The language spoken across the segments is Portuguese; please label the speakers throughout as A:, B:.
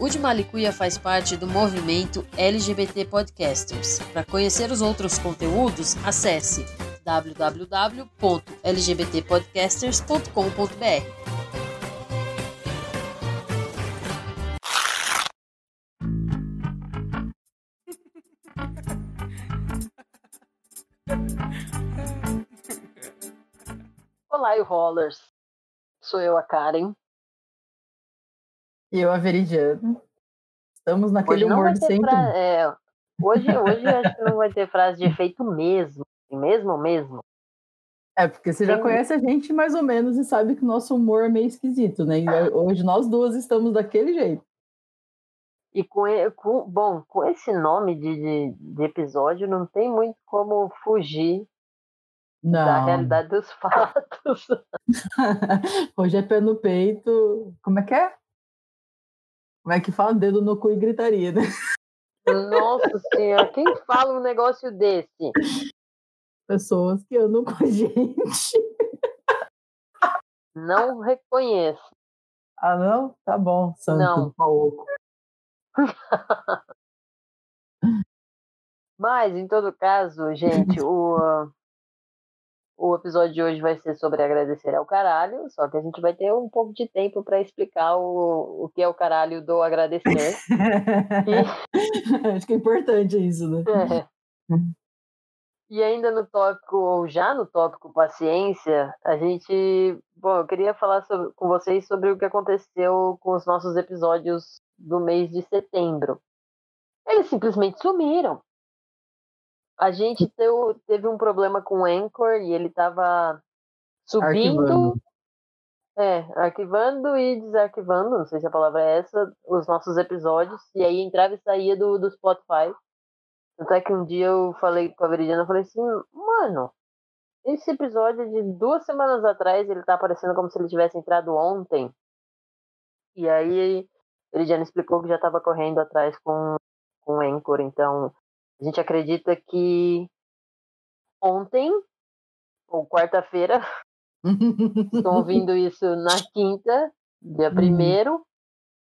A: O de Malicuia faz parte do movimento LGBT Podcasters. Para conhecer os outros conteúdos, acesse www.lgbtpodcasters.com.br.
B: Olá, rollers. Sou eu, a Karen.
C: E eu, a Veridiana. Estamos naquele humor de sempre.
B: Fra... É, hoje, hoje acho que não vai ter frase de efeito mesmo. Mesmo, mesmo.
C: É, porque você Sim. já conhece a gente mais ou menos e sabe que o nosso humor é meio esquisito, né? E hoje nós duas estamos daquele jeito.
B: E com, com bom, com esse nome de, de, de, episódio, não tem muito como fugir não. da realidade dos fatos.
C: hoje é pé no peito. Como é que é? Como é que fala? Dedo no cu e gritaria, né?
B: Nossa senhora, quem fala um negócio desse?
C: Pessoas que andam com a gente.
B: Não reconheço.
C: Ah, não? Tá bom, santo não.
B: Mas, em todo caso, gente, o, o episódio de hoje vai ser sobre agradecer ao caralho, só que a gente vai ter um pouco de tempo para explicar o, o que é o caralho do agradecer.
C: e... Acho que é importante isso, né? É.
B: E ainda no tópico, ou já no tópico paciência, a gente. Bom, eu queria falar sobre, com vocês sobre o que aconteceu com os nossos episódios do mês de setembro. Eles simplesmente sumiram. A gente teu, teve um problema com o Anchor e ele estava subindo. Arquivando. É, arquivando e desarquivando, não sei se a palavra é essa, os nossos episódios, e aí entrava e saía do, do Spotify. Tanto é que um dia eu falei com a Veridiana, eu falei assim, mano, esse episódio de duas semanas atrás, ele tá aparecendo como se ele tivesse entrado ontem. E aí, a Veridiana explicou que já estava correndo atrás com, com o Anchor, então a gente acredita que ontem, ou quarta-feira, estão ouvindo isso na quinta, dia uhum. primeiro.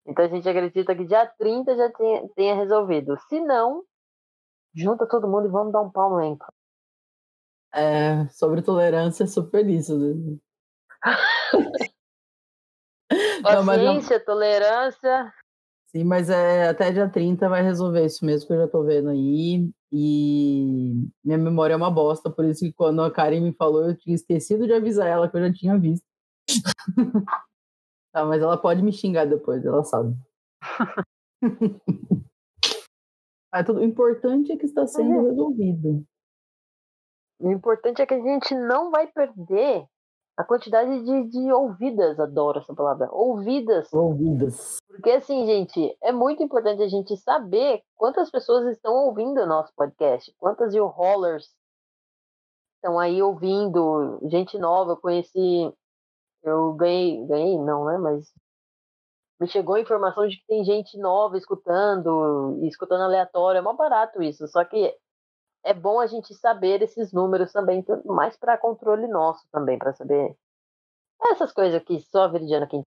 B: Então a gente acredita que dia 30 já tenha, tenha resolvido. Se não, junta todo mundo e vamos dar um pau no elenco.
C: É, sobre tolerância, super isso. Né?
B: Paciência, não... tolerância.
C: Sim, mas é, até dia 30 vai resolver isso mesmo que eu já tô vendo aí. E minha memória é uma bosta, por isso que quando a Karen me falou, eu tinha esquecido de avisar ela que eu já tinha visto. tá, mas ela pode me xingar depois, ela sabe. mas tudo, o importante é que está sendo é. resolvido.
B: O importante é que a gente não vai perder a quantidade de, de ouvidas, adoro essa palavra, ouvidas.
C: Ouvidas.
B: Porque assim, gente, é muito importante a gente saber quantas pessoas estão ouvindo o nosso podcast, quantas you rollers estão aí ouvindo, gente nova, eu conheci, eu ganhei, ganhei não, né, mas me chegou a informação de que tem gente nova escutando, e escutando aleatório, é mó barato isso, só que é bom a gente saber esses números também, mais para controle nosso também, para saber essas coisas que só a Veridiana quem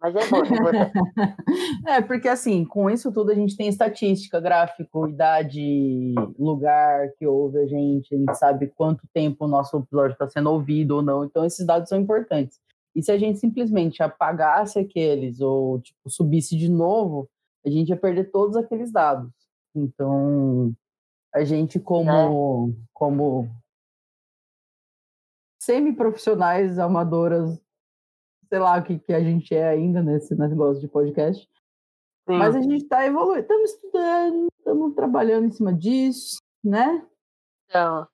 B: mas é bom,
C: é, porque assim, com isso tudo a gente tem estatística, gráfico, idade, lugar que ouve a gente, a gente sabe quanto tempo o nosso episódio está sendo ouvido ou não, então esses dados são importantes. E se a gente simplesmente apagasse aqueles ou tipo, subisse de novo, a gente ia perder todos aqueles dados. Então, a gente como, é. como semi-profissionais, amadoras, sei lá o que, que a gente é ainda nesse negócio de podcast. Sim. Mas a gente está evoluindo, estamos estudando, estamos trabalhando em cima disso, né?
B: Então.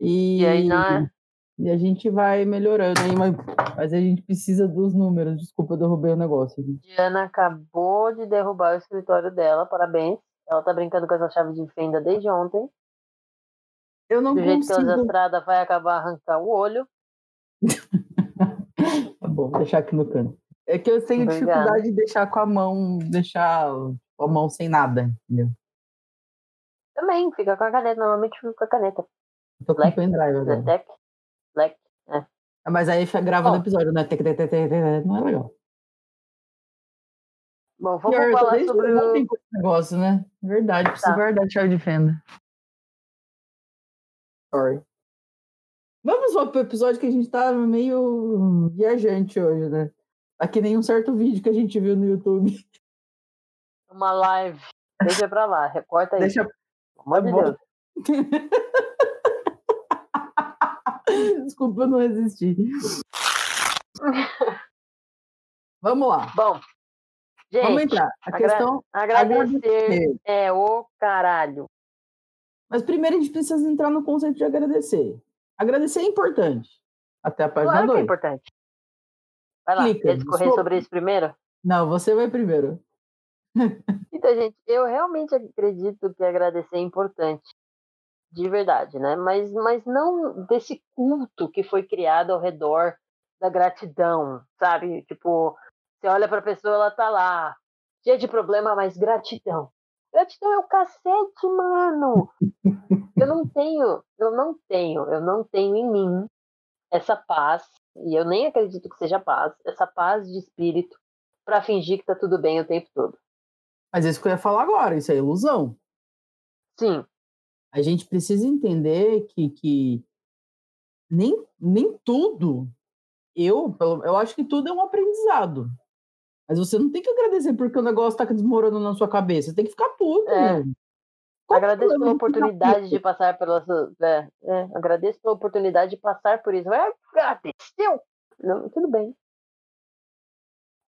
C: E,
B: e aí, né?
C: E a gente vai melhorando aí, mas, mas a gente precisa dos números. Desculpa, eu derrubei o negócio.
B: Diana acabou de derrubar o escritório dela, parabéns. Ela tá brincando com essa chave de fenda desde ontem.
C: Eu não
B: Do
C: jeito
B: consigo. que ela estrada vai acabar arrancar o olho.
C: tá bom, vou deixar aqui no canto. É que eu tenho Obrigada. dificuldade de deixar com a mão, deixar a mão sem nada, entendeu?
B: Também, fica com a caneta. Normalmente fica com a caneta.
C: Eu tô Black, com pendrive agora.
B: Black, Black, é.
C: Mas aí grava oh. no episódio, né? Não é legal.
B: Bom, vamos Pior, falar sobre o...
C: negócio, né? Verdade, preciso tá. guardar a chave de fenda. Sorry. Vamos para o episódio que a gente tá meio viajante hoje, né? Aqui nem um certo vídeo que a gente viu no YouTube.
B: Uma live. Deixa pra lá, recorta aí. Deixa... Amor de Deus.
C: Desculpa, eu não resisti. Vamos lá.
B: Bom, gente,
C: vamos entrar. A
B: agra
C: questão
B: agradecer, agradecer é o caralho.
C: Mas primeiro a gente precisa entrar no conceito de agradecer. Agradecer é importante. Até a página 2. Claro é
B: importante. Vai lá, Clica. quer discorrer sobre isso primeiro?
C: Não, você vai primeiro.
B: então, gente, eu realmente acredito que agradecer é importante. De verdade, né? Mas, mas não desse culto que foi criado ao redor da gratidão, sabe? Tipo, você olha para a pessoa, ela tá lá, cheia de problema, mas gratidão. Gratidão é o cacete, mano. Eu não tenho, eu não tenho, eu não tenho em mim essa paz, e eu nem acredito que seja paz, essa paz de espírito para fingir que tá tudo bem o tempo todo.
C: Mas isso que eu ia falar agora, isso é ilusão.
B: Sim.
C: A gente precisa entender que, que nem, nem tudo, eu, eu acho que tudo é um aprendizado. Mas você não tem que agradecer porque o negócio tá desmoronando na sua cabeça. Você tem que ficar puto. É.
B: Agradeço pela oportunidade de passar pela é, é, agradeço pela oportunidade de passar por isso. É, agradeceu? Não, tudo bem.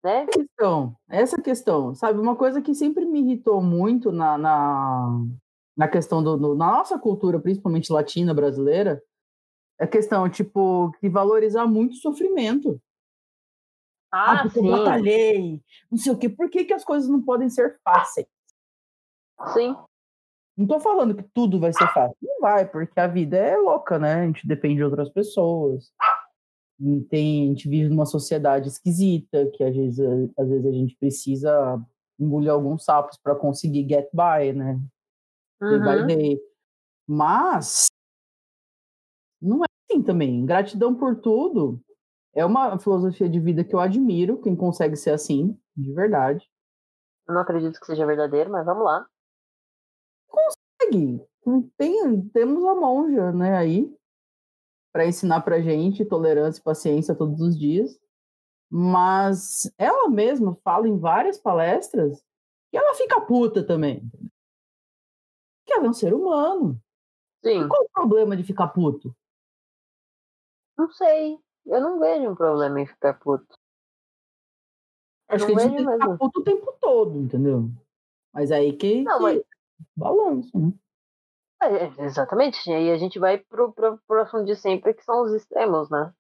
B: Né?
C: Questão, essa questão, sabe, uma coisa que sempre me irritou muito na, na, na questão do, no, na nossa cultura, principalmente latina brasileira, é a questão, tipo, de valorizar muito o sofrimento.
B: Ah, ah porque sim.
C: eu batalhei, não sei o quê. Por que, que as coisas não podem ser fáceis?
B: Sim.
C: Não tô falando que tudo vai ser fácil. Não vai, porque a vida é louca, né? A gente depende de outras pessoas. Tem, a gente vive numa sociedade esquisita, que às vezes, às vezes a gente precisa engolir alguns sapos para conseguir get by, né? Day by uhum. day. Mas não é assim também. Gratidão por tudo é uma filosofia de vida que eu admiro, quem consegue ser assim, de verdade.
B: Não acredito que seja verdadeiro, mas vamos lá.
C: Consegue. Tem, temos a monja, né, aí, para ensinar pra gente tolerância e paciência todos os dias. Mas ela mesma fala em várias palestras que ela fica puta também. Que ela é um ser humano.
B: Sim.
C: E qual o problema de ficar puto?
B: Não sei. Eu não vejo um problema em ficar puto.
C: Acho que a gente tem que ficar puto o tempo todo, entendeu? Mas aí que, não, que... Mas... balanço, né?
B: É, é, exatamente, e aí a gente vai pro, pro, pro de sempre, que são os extremos, né?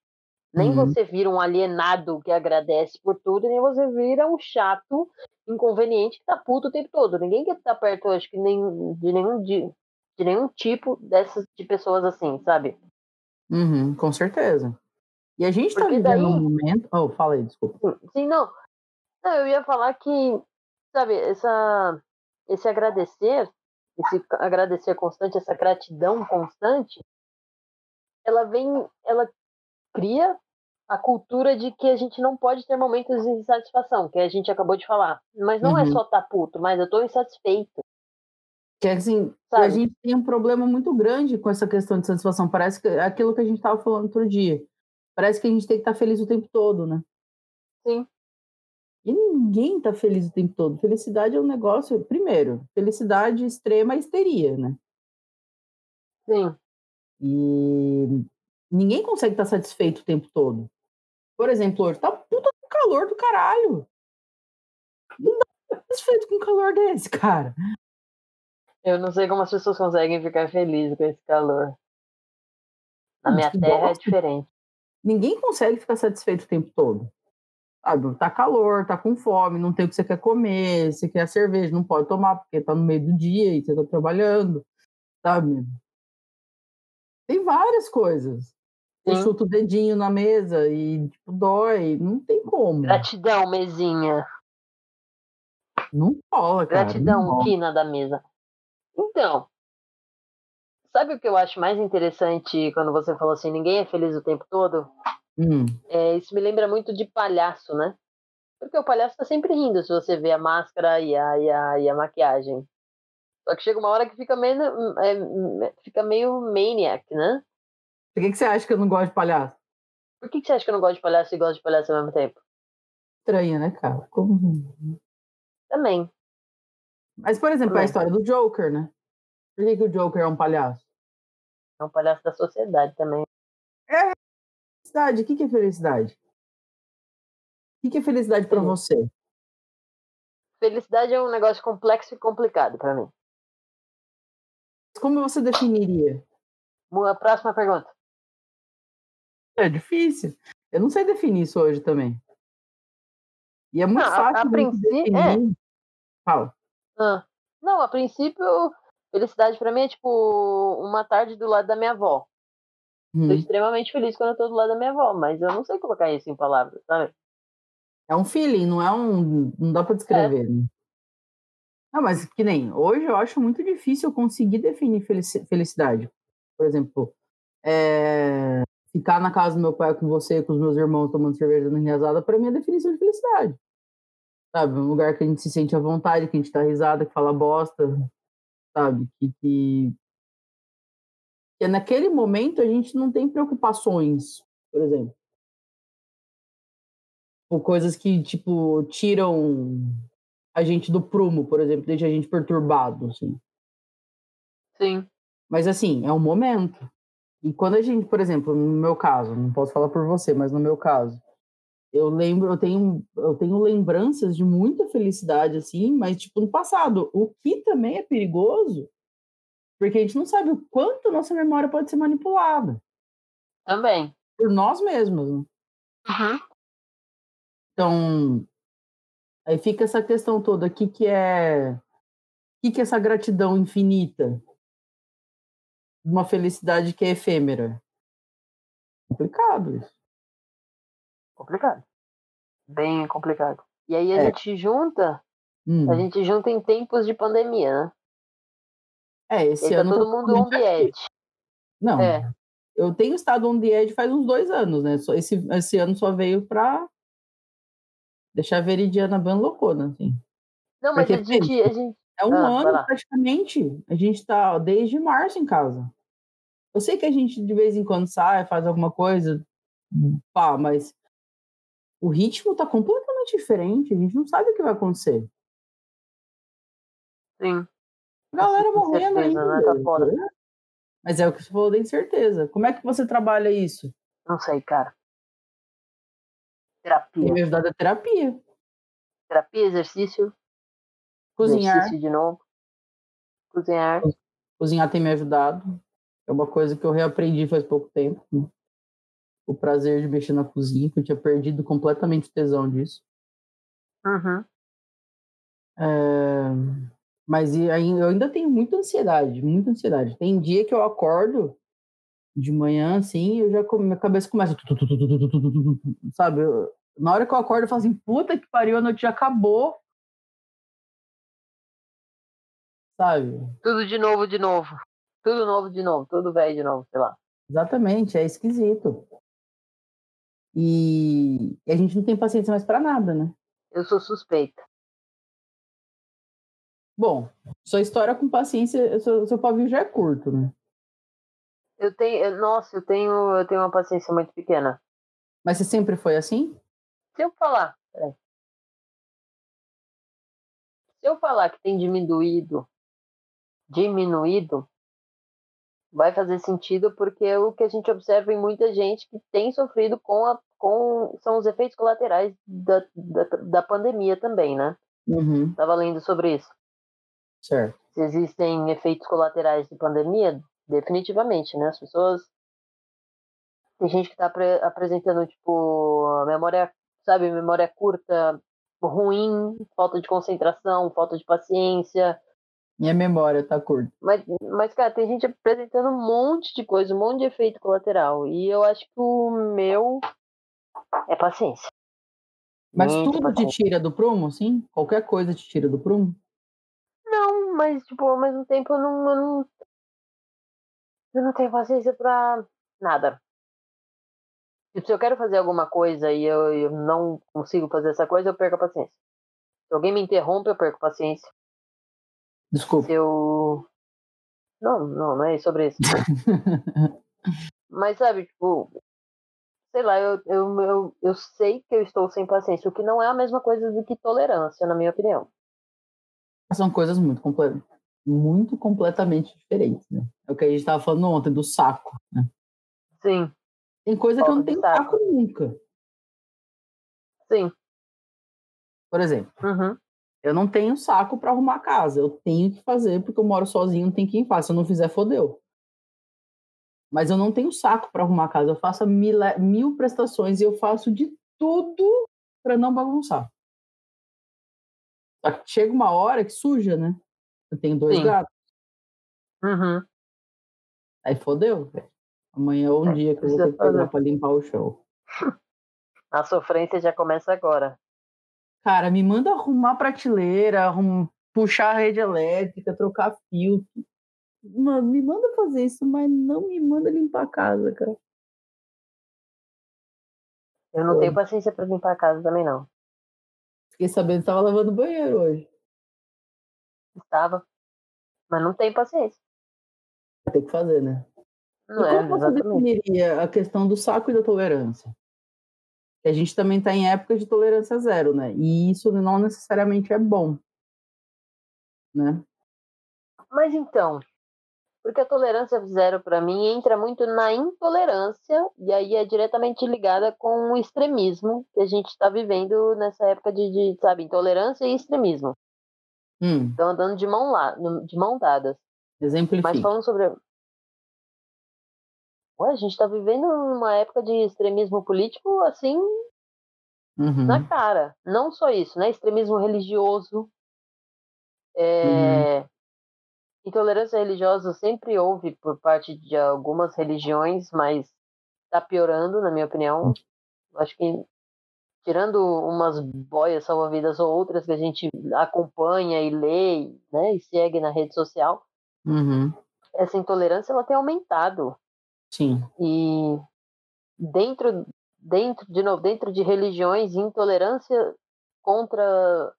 B: Nem uhum. você vira um alienado que agradece por tudo, nem você vira um chato, inconveniente que tá puto o tempo todo. Ninguém quer estar perto, acho que nem, de nenhum de, de nenhum tipo dessas de pessoas assim, sabe?
C: Uhum, com certeza. E a gente está vivendo daí... um momento. Oh, fala aí, desculpa.
B: Sim, não. não. Eu ia falar que, sabe, essa, esse agradecer, esse agradecer constante, essa gratidão constante, ela vem, ela cria a cultura de que a gente não pode ter momentos de insatisfação, que a gente acabou de falar. Mas não é uhum. é só tá puto, mas eu tô insatisfeito.
C: Que assim, Sabe? a gente tem um problema muito grande com essa questão de satisfação. Parece que é aquilo que a gente estava falando outro dia. Parece que a gente tem que estar tá feliz o tempo todo, né?
B: Sim.
C: E ninguém está feliz o tempo todo. Felicidade é um negócio. Primeiro, felicidade extrema é histeria, né?
B: Sim.
C: E ninguém consegue estar tá satisfeito o tempo todo. Por exemplo, hoje tá puta com calor do caralho. Não dá ficar satisfeito com um calor desse, cara.
B: Eu não sei como as pessoas conseguem ficar felizes com esse calor. Na minha terra é diferente
C: ninguém consegue ficar satisfeito o tempo todo. Sabe? Tá calor, tá com fome, não tem o que você quer comer, você quer cerveja, não pode tomar porque tá no meio do dia e você tá trabalhando, sabe? Tem várias coisas. Você chuta o dedinho na mesa e tipo, dói, não tem como.
B: Gratidão, mesinha.
C: Não cola,
B: cara. Gratidão, quina da mesa. Então, Sabe o que eu acho mais interessante quando você falou assim, ninguém é feliz o tempo todo?
C: Hum.
B: É, isso me lembra muito de palhaço, né? Porque o palhaço tá sempre rindo se você vê a máscara e a, e a, e a maquiagem. Só que chega uma hora que fica meio, é, fica meio maniac, né?
C: Por que, que você acha que eu não gosto de palhaço?
B: Por que, que você acha que eu não gosto de palhaço e gosto de palhaço ao mesmo tempo?
C: Estranha, né, cara? Como...
B: Também.
C: Mas, por exemplo,
B: Também.
C: a história do Joker, né? Por que, que o Joker é um palhaço?
B: É um palhaço da sociedade também.
C: Felicidade, o que, é felicidade? O que, é felicidade pra
B: Sim.
C: você?
B: Felicidade é um negócio complexo e complicado pra mim.
C: Como você definiria?
B: A próxima pergunta.
C: É difícil. Eu não sei definir isso hoje também. E é muito
B: Não, a-
C: fácil
B: a
C: de
B: princípio- é.
C: Fala.
B: Ah, não, a princípio, felicidade pra mim é tipo uma tarde do lado da minha avó.
C: Hum.
B: Tô extremamente feliz quando eu tô do lado da minha avó, mas eu não sei colocar isso em palavras, sabe?
C: É um feeling, não é um. Não dá pra descrever. Né? Não, mas que nem. Hoje eu acho muito difícil eu conseguir definir felici- felicidade. Por exemplo, é, ficar na casa do meu pai com você, com os meus irmãos tomando cerveja dando risada, pra mim é definição de felicidade. Sabe? Um lugar que a gente se sente à vontade, que a gente dá risada, que fala bosta, sabe? Que, que, que naquele momento a gente não tem preocupações, por exemplo. Ou coisas que, tipo, tiram a gente do prumo, por exemplo, deixa a gente perturbado, assim.
B: Sim.
C: Mas, assim, é um momento. E quando a gente, por exemplo, no meu caso, não posso falar por você, mas no meu caso, eu lembro, eu tenho, eu tenho lembranças de muita felicidade, assim, mas, tipo, no passado. O que também é perigoso, porque a gente não sabe o quanto nossa memória pode ser manipulada
B: Também.
C: por nós mesmos. Né? Então, aí fica essa questão toda, o que, que é. O que, que é essa gratidão infinita? Uma felicidade que é efêmera. Complicado isso.
B: Complicado. Bem complicado. E aí a
C: É.
B: gente junta,
C: Hum.
B: a gente junta em tempos de pandemia, né?
C: É, esse
B: tá
C: ano.
B: todo
C: tá
B: mundo on the edge.
C: Não,
B: É.
C: eu tenho estado on the edge faz uns dois anos, né? Só esse, esse ano só veio pra deixar a Veridiana bem loucona, assim.
B: Não, mas
C: Porque
B: a gente, a gente.
C: É um
B: Ah,
C: ano praticamente. A gente está desde março em casa. Eu sei que a gente de vez em quando sai, faz alguma coisa, pá, mas o ritmo tá completamente diferente. A gente não sabe o que vai acontecer.
B: Sim.
C: Galera
B: Essa
C: morrendo
B: incerteza,
C: ainda.
B: né? Tá foda.
C: Mas é o que você falou da incerteza. Como é que você trabalha isso?
B: Não sei, cara.
C: Tem
B: Terapia.
C: me ajudado a terapia.
B: Terapia, exercício.
C: Cozinhar.
B: Exercício de novo. Cozinhar.
C: Cozinhar tem me ajudado. É uma coisa que eu reaprendi faz pouco tempo o prazer de mexer na cozinha, que eu tinha perdido completamente o tesão disso.
B: Uhum.
C: É... Mas eu ainda tenho muita ansiedade, muita ansiedade. Tem dia que eu acordo de manhã, assim, eu já minha cabeça começa. Sabe? Na hora que eu acordo, eu falo assim: puta que pariu, a noite já acabou. Sabe?
B: Tudo de novo, de novo. Tudo novo de novo, tudo velho de novo, sei lá.
C: Exatamente, é esquisito. E, a gente não tem paciência mais pra nada, né?
B: Eu sou suspeita.
C: Bom, sua história com paciência, seu, seu pavio já é curto, né?
B: Eu tenho. Nossa, eu tenho, eu tenho uma paciência muito pequena.
C: Mas você sempre foi assim?
B: Se eu falar. peraí. Se eu falar que tem diminuído. Diminuído. Vai fazer sentido porque o que a gente observa em muita gente que tem sofrido com a. Com, são os efeitos colaterais da, da, da pandemia também, né?
C: Uhum,
B: Tava lendo sobre isso.
C: certo.
B: se existem efeitos colaterais de pandemia, definitivamente, né? As pessoas. Tem gente que está apresentando, tipo, memória, sabe, memória curta, ruim, falta de concentração, falta de paciência.
C: Minha memória tá curta.
B: Mas, mas, cara, tem gente apresentando um monte de coisa, um monte de efeito colateral. E eu acho que o meu é paciência.
C: Mas
B: Muito
C: tudo te
B: paciência.
C: tira do prumo, sim? Qualquer coisa te tira do prumo?
B: Não, mas, tipo, ao mesmo tempo eu não. Eu não, eu não tenho paciência pra nada. Tipo, se eu quero fazer alguma coisa e eu, eu não consigo fazer essa coisa, eu perco a paciência. Se alguém me interrompe, eu perco a paciência.
C: Desculpa.
B: Se eu. Não, não, não é sobre isso. Mas sabe, tipo, sei lá, eu, eu, eu, eu sei que eu estou sem paciência, o que não é a mesma coisa do que tolerância, na minha opinião.
C: São coisas muito, comple muito completamente diferentes, né? É o que a gente estava falando ontem, do saco, né?
B: Sim.
C: Tem coisa que eu não tenho saco. saco nunca.
B: Sim.
C: Por exemplo,
B: uhum.
C: Eu não tenho saco para arrumar a casa. Eu tenho que fazer porque eu moro sozinho, não tem quem faça. Se eu não fizer, fodeu. Mas eu não tenho saco para arrumar a casa. Eu faço mil, mil prestações e eu faço de tudo para não bagunçar. Só que chega uma hora que suja, né? Eu tenho dois
B: Sim.
C: gatos.
B: Uhum.
C: Aí fodeu, velho. Amanhã é um é, dia que eu vou ter que pegar pra limpar o chão.
B: A sofrência já começa agora.
C: Cara, me manda arrumar prateleira, arrum... puxar a rede elétrica, trocar filtro. Mano, me manda fazer isso, mas não me manda limpar a casa, cara.
B: Eu não tenho paciência para limpar a casa também, não.
C: Fiquei sabendo que estava lavando o banheiro hoje.
B: Estava. Mas não tenho paciência.
C: Tem que fazer, né?
B: Não
C: e
B: é,
C: como você
B: exatamente.
C: definiria a questão do saco e da tolerância? Que a gente também está em época de tolerância zero, né? E isso não necessariamente é bom, né?
B: Mas então, porque a tolerância zero, para mim, entra muito na intolerância, e aí é diretamente ligada com o extremismo que a gente está vivendo nessa época de, de, sabe, intolerância e extremismo.
C: Hum.
B: Estão andando de mão, lá, de mão dadas.
C: Exemplifique.
B: Mas falando sobre. Ué, a gente está vivendo uma época de extremismo político, assim,
C: uhum.
B: na cara. Não só isso, né? Extremismo religioso. É... Uhum Intolerância religiosa sempre houve por parte de algumas religiões, mas está piorando, na minha opinião. Acho que, tirando umas boias salva-vidas ou outras que a gente acompanha e lê né, e segue na rede social,
C: uhum.
B: essa intolerância ela tem aumentado.
C: Sim.
B: E dentro, dentro, de novo, dentro de religiões, intolerância contra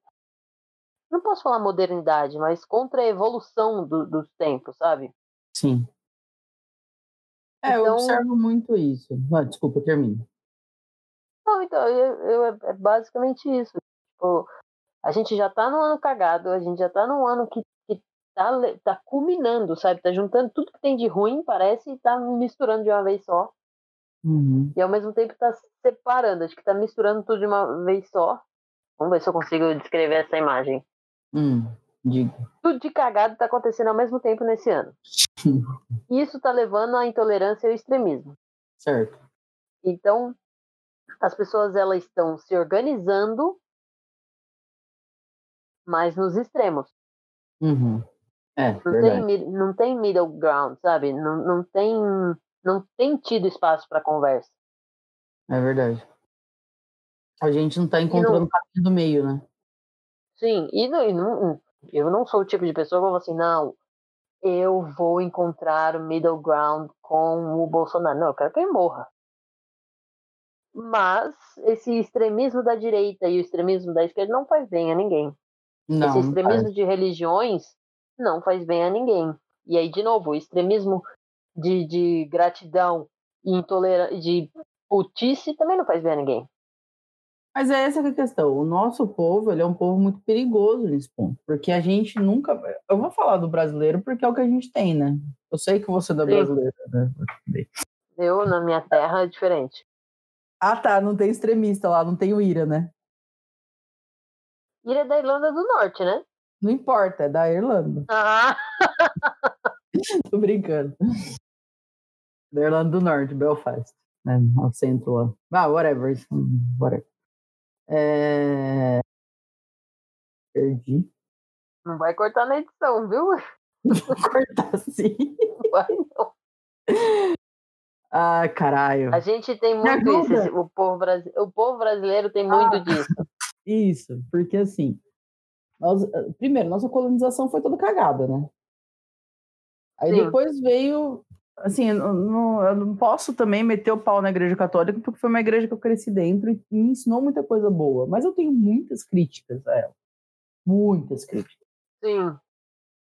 B: não posso falar modernidade, mas contra a evolução do, dos tempos, sabe?
C: Sim. É, então... eu observo muito isso. Ah, desculpa, termina.
B: Não, então, eu, eu, é basicamente isso. Tipo, a gente já tá no ano cagado, a gente já tá num ano que tá, tá culminando, sabe? Tá juntando tudo que tem de ruim, parece, e tá misturando de uma vez só.
C: Uhum.
B: E ao mesmo tempo tá separando, acho que tá misturando tudo de uma vez só. Vamos ver se eu consigo descrever essa imagem.
C: Hum, diga.
B: Tudo de cagado está acontecendo ao mesmo tempo nesse ano. Isso está levando à intolerância e ao extremismo.
C: Certo.
B: Então, as pessoas elas estão se organizando, mas nos extremos.
C: Uhum. É,
B: não, tem, não tem middle ground, sabe? Não, não, tem, não tem tido espaço para conversa.
C: É verdade. A gente não está encontrando o caminho do meio, né?
B: Sim, e não, e não, eu não sou o tipo de pessoa que fala assim, não, eu vou encontrar o middle ground com o Bolsonaro. Não, eu quero que ele morra. Mas esse extremismo da direita e o extremismo da esquerda não faz bem a ninguém.
C: Não,
B: esse extremismo de religiões não faz bem a ninguém. E aí, de novo, o extremismo de, de gratidão e intolerância, de putice também não faz bem a ninguém.
C: Mas é essa que é a questão. O nosso povo ele é um povo muito perigoso nesse ponto, porque a gente nunca. Eu vou falar do brasileiro porque é o que a gente tem, né? Eu sei que você é da brasileira, né?
B: Eu, na minha terra, é diferente.
C: Ah, tá. Não tem extremista lá, não tem o Ira, né?
B: Ira é da Irlanda do Norte, né?
C: Não importa, é da Irlanda.
B: Ah!
C: Tô brincando. Da Irlanda do Norte, Belfast. Né? Ao centro lá. Ah, whatever. Whatever. É... Perdi.
B: Não vai cortar na edição, viu?
C: Vou cortar sim.
B: Vai não.
C: Ah, caralho.
B: A gente tem muito isso. O povo, brasileiro, o povo brasileiro tem muito ah, disso.
C: Isso, porque assim. Nós, primeiro, nossa colonização foi toda cagada, né? Aí Sim. depois veio assim, eu não, eu não posso também meter o pau na igreja católica, porque foi uma igreja que eu cresci dentro e me ensinou muita coisa boa. Mas eu tenho muitas críticas a ela. Muitas críticas.
B: Sim.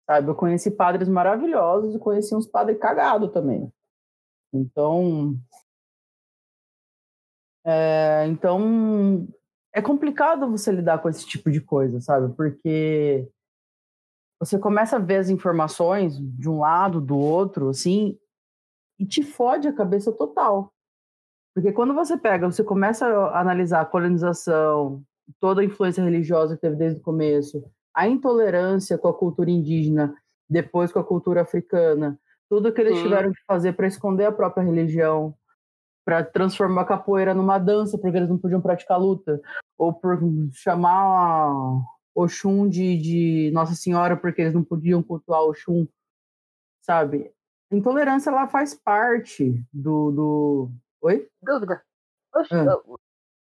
C: Sabe, eu conheci padres maravilhosos e conheci uns padres cagados também. Então. É, então, é complicado você lidar com esse tipo de coisa, sabe? Porque você começa a ver as informações de um lado, do outro, assim, e te fode a cabeça total. Porque quando você pega, você começa a analisar a colonização, toda a influência religiosa que teve desde o começo, a intolerância com a cultura indígena, depois com a cultura africana, tudo que eles Sim. tiveram que fazer para esconder a própria religião, para transformar a capoeira numa dança, porque eles não podiam praticar luta, ou por chamar Oxum de, de Nossa Senhora, porque eles não podiam cultuar Oxum, sabe? Intolerância, ela faz parte do... do... Oi?
B: Dúvida. Ah.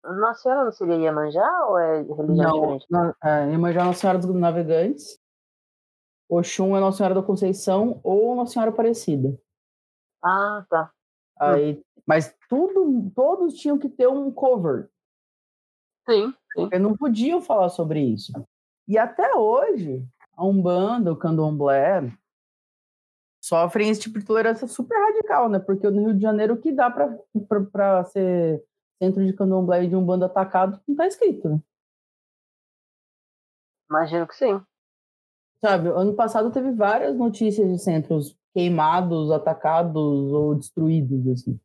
B: Nossa Senhora não seria Iemanjá ou é religião
C: não,
B: diferente?
C: Não, é, Iemanjá é Nossa Senhora dos Navegantes, Oxum é Nossa Senhora da Conceição ou Nossa Senhora Aparecida.
B: Ah, tá.
C: Aí, mas tudo, todos tinham que ter um cover.
B: Sim, sim.
C: Porque não podiam falar sobre isso. E até hoje, a Umbanda, o Candomblé, sofrem esse tipo de tolerância super radical, né? Porque no Rio de Janeiro, o que dá para ser centro de Candomblé e de Umbanda atacado não tá escrito, né?
B: Imagino que sim.
C: Sabe, ano passado teve várias notícias de centros queimados, atacados ou destruídos, assim.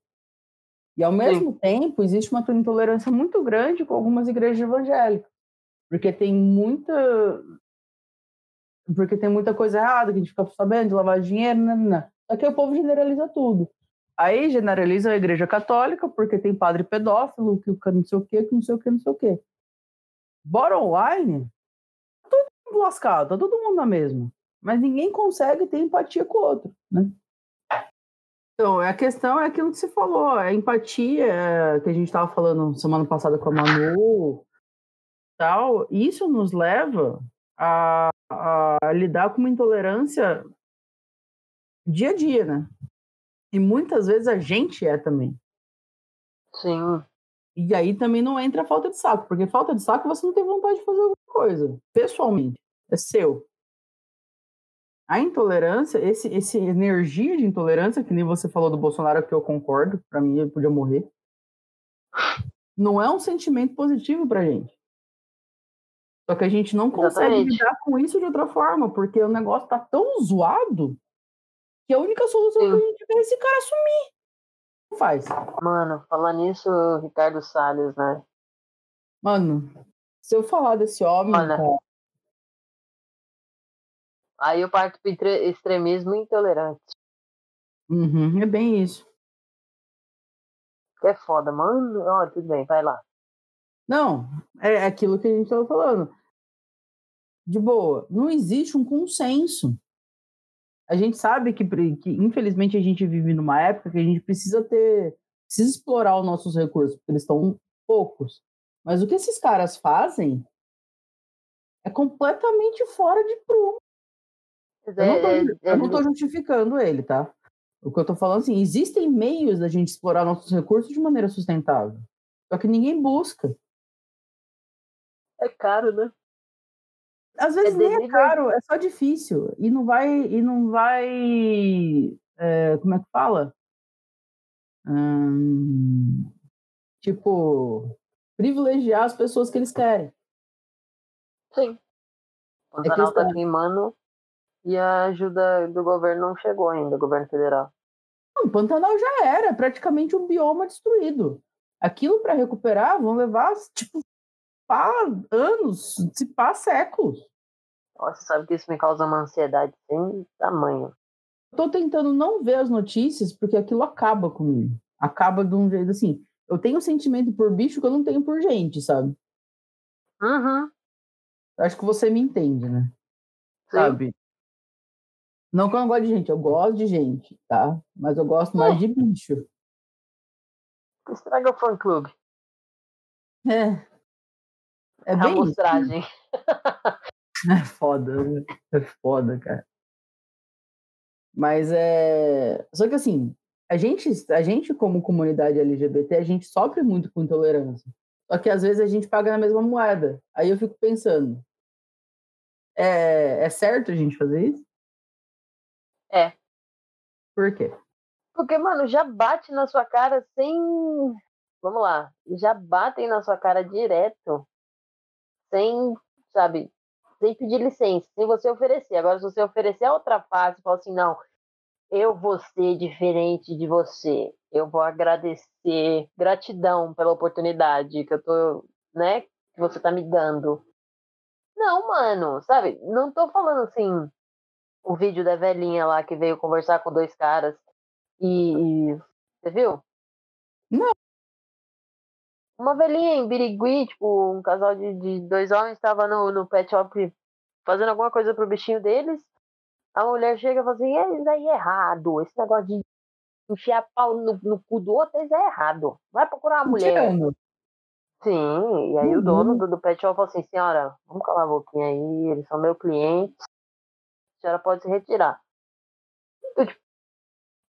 C: E ao mesmo Sim. tempo, existe uma intolerância muito grande com algumas igrejas evangélicas, porque tem muita porque tem muita coisa errada que a gente fica sabendo de lavar dinheiro, não, não. Só que o povo generaliza tudo. Aí generaliza a igreja católica, porque tem padre pedófilo, que não sei o quê, que não sei o quê, não sei o quê. Bottom line, todo mundo lascado, tá todo mundo na mesma mas ninguém consegue ter empatia com o outro, né? Então, a questão é aquilo que você falou, a empatia que a gente estava falando semana passada com a Manu, tal, isso nos leva a, a lidar com uma intolerância dia a dia, né? E muitas vezes a gente é também.
B: Sim.
C: E aí também não entra a falta de saco, porque falta de saco você não tem vontade de fazer alguma coisa, pessoalmente. É seu. A intolerância, esse, esse energia de intolerância, que nem você falou do Bolsonaro, que eu concordo, para mim ele podia morrer, não é um sentimento positivo pra gente. Só que a gente não consegue Exatamente. lidar com isso de outra forma, porque o negócio tá tão zoado que a única solução Sim. que a gente tem é esse cara sumir. Não faz.
B: Mano, falar nisso, Ricardo Salles, né?
C: Mano, se eu falar desse homem, Mano, cara,
B: Aí eu parto para extremismo intolerante.
C: Uhum, é bem isso.
B: É foda, mano. Ó, tudo bem, vai lá.
C: Não, é aquilo que a gente estava falando. De boa, não existe um consenso. A gente sabe que, que, infelizmente, a gente vive numa época que a gente precisa ter, precisa explorar os nossos recursos, porque eles estão poucos. Mas o que esses caras fazem é completamente fora de prumo. Eu não estou é, é, justificando ele, tá? O que eu estou falando assim, existem meios da gente explorar nossos recursos de maneira sustentável. Só que ninguém busca.
B: É caro, né?
C: Às vezes é nem é caro, é só difícil. E não vai. E não vai. É, como é que fala? Hum, tipo, privilegiar as pessoas que eles querem.
B: Sim. O canal é tá queimando e a ajuda do governo não chegou ainda, governo federal.
C: O Pantanal já era praticamente um bioma destruído. Aquilo para recuperar vão levar, tipo, pá, anos, se pá, séculos.
B: Nossa, sabe que isso me causa uma ansiedade sem tamanho.
C: Estou tentando não ver as notícias porque aquilo acaba comigo. Acaba de um jeito assim. Eu tenho um sentimento por bicho que eu não tenho por gente, sabe?
B: Uhum.
C: Acho que você me entende, né? Sim. Sabe? Não que eu não gosto de gente, eu gosto de gente, tá? Mas eu gosto mais de bicho.
B: Estraga o fã clube.
C: É. É bem
B: amostragem.
C: É foda, é foda, cara. Mas é. Só que assim, a gente, a gente, como comunidade LGBT, a gente sofre muito com intolerância. Só que às vezes a gente paga na mesma moeda. Aí eu fico pensando, é, é certo a gente fazer isso?
B: É.
C: Por quê?
B: Porque, mano, já bate na sua cara sem. Vamos lá. Já batem na sua cara direto. Sem, sabe, sem pedir licença, sem você oferecer. Agora, se você oferecer a outra face, fala assim, não, eu vou ser diferente de você. Eu vou agradecer, gratidão pela oportunidade que eu tô, né, que você tá me dando. Não, mano, sabe? Não tô falando assim, o vídeo da velhinha lá que veio conversar com dois caras e, e você viu?
C: Não.
B: Uma velhinha em Birigui, tipo, um casal de, de dois homens estava no, no pet shop fazendo alguma coisa pro bichinho deles. A mulher chega e fala assim, é, isso aí é errado. Esse negócio de enfiar pau no, no cu do outro, isso é errado. Vai procurar uma mulher.
C: Tirando.
B: Sim, e aí
C: Uhum.
B: o dono do, do pet shop falou assim, senhora, vamos calar a boquinha aí, eles são meu cliente, senhora pode se retirar. Eu, tipo,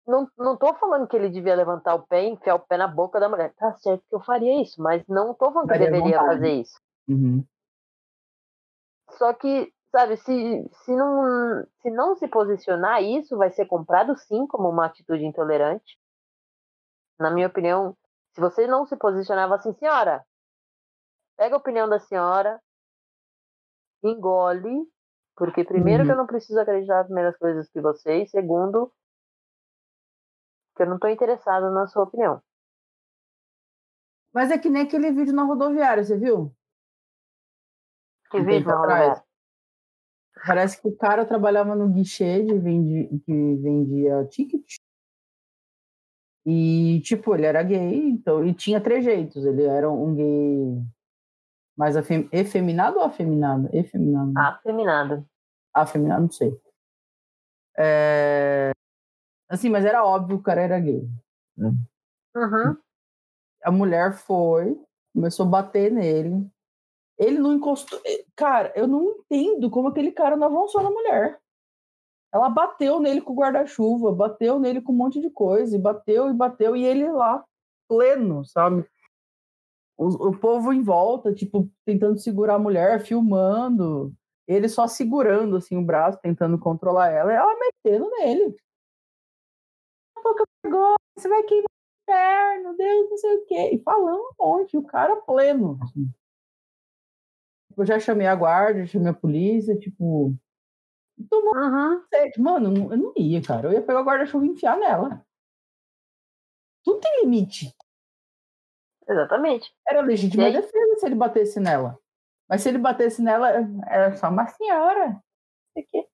B: não, não tô falando que ele devia levantar o pé e enfiar o pé na boca da mulher. Tá certo que eu faria isso, mas não tô falando que eu deveria
C: vontade.
B: fazer isso.
C: Uhum.
B: Só que, sabe, se, se, não, se não se posicionar, isso vai ser comprado sim como uma atitude intolerante. Na minha opinião, se você não se posicionar, fala assim, senhora, pega a opinião da senhora, engole, porque primeiro
C: Uhum.
B: que eu não preciso acreditar nas primeiras coisas que você, e segundo, que eu não estou interessado na sua opinião.
C: Mas é que nem aquele vídeo na rodoviária, você viu?
B: Que
C: Um
B: vídeo,
C: atrás.
B: Roberto?
C: Parece que o cara trabalhava no guichê de vendi, que vendia ticket. E, tipo, ele era gay, então, e tinha trejeitos. Ele era um gay mais efeminado ou afeminado? Efeminado.
B: Afeminado.
C: Afeminado, não sei. É, Assim, mas era óbvio que o cara era gay.
B: Uhum.
C: A mulher foi, começou a bater nele. Ele não encostou. eh, Cara, eu não entendo como aquele cara não avançou na mulher. Ela bateu nele com o guarda-chuva, bateu nele com um monte de coisa, e bateu e bateu, e ele lá, pleno, sabe? O, o povo em volta, tipo, tentando segurar a mulher, filmando, ele só segurando, assim, o braço, tentando controlar ela, e ela metendo nele. Você vai queimar o inferno, Deus, não sei o quê. E falando um monte, o cara pleno. assim. Eu já chamei a guarda, chamei a polícia, tipo. Tomou
B: Uhum.
C: Mano, eu não- ia, cara. Eu ia pegar o guarda-chuva e enfiar nela. Tudo tem limite.
B: Exatamente.
C: Era legítima defesa se ele batesse nela. Mas se ele batesse nela, era só uma senhora. Quê.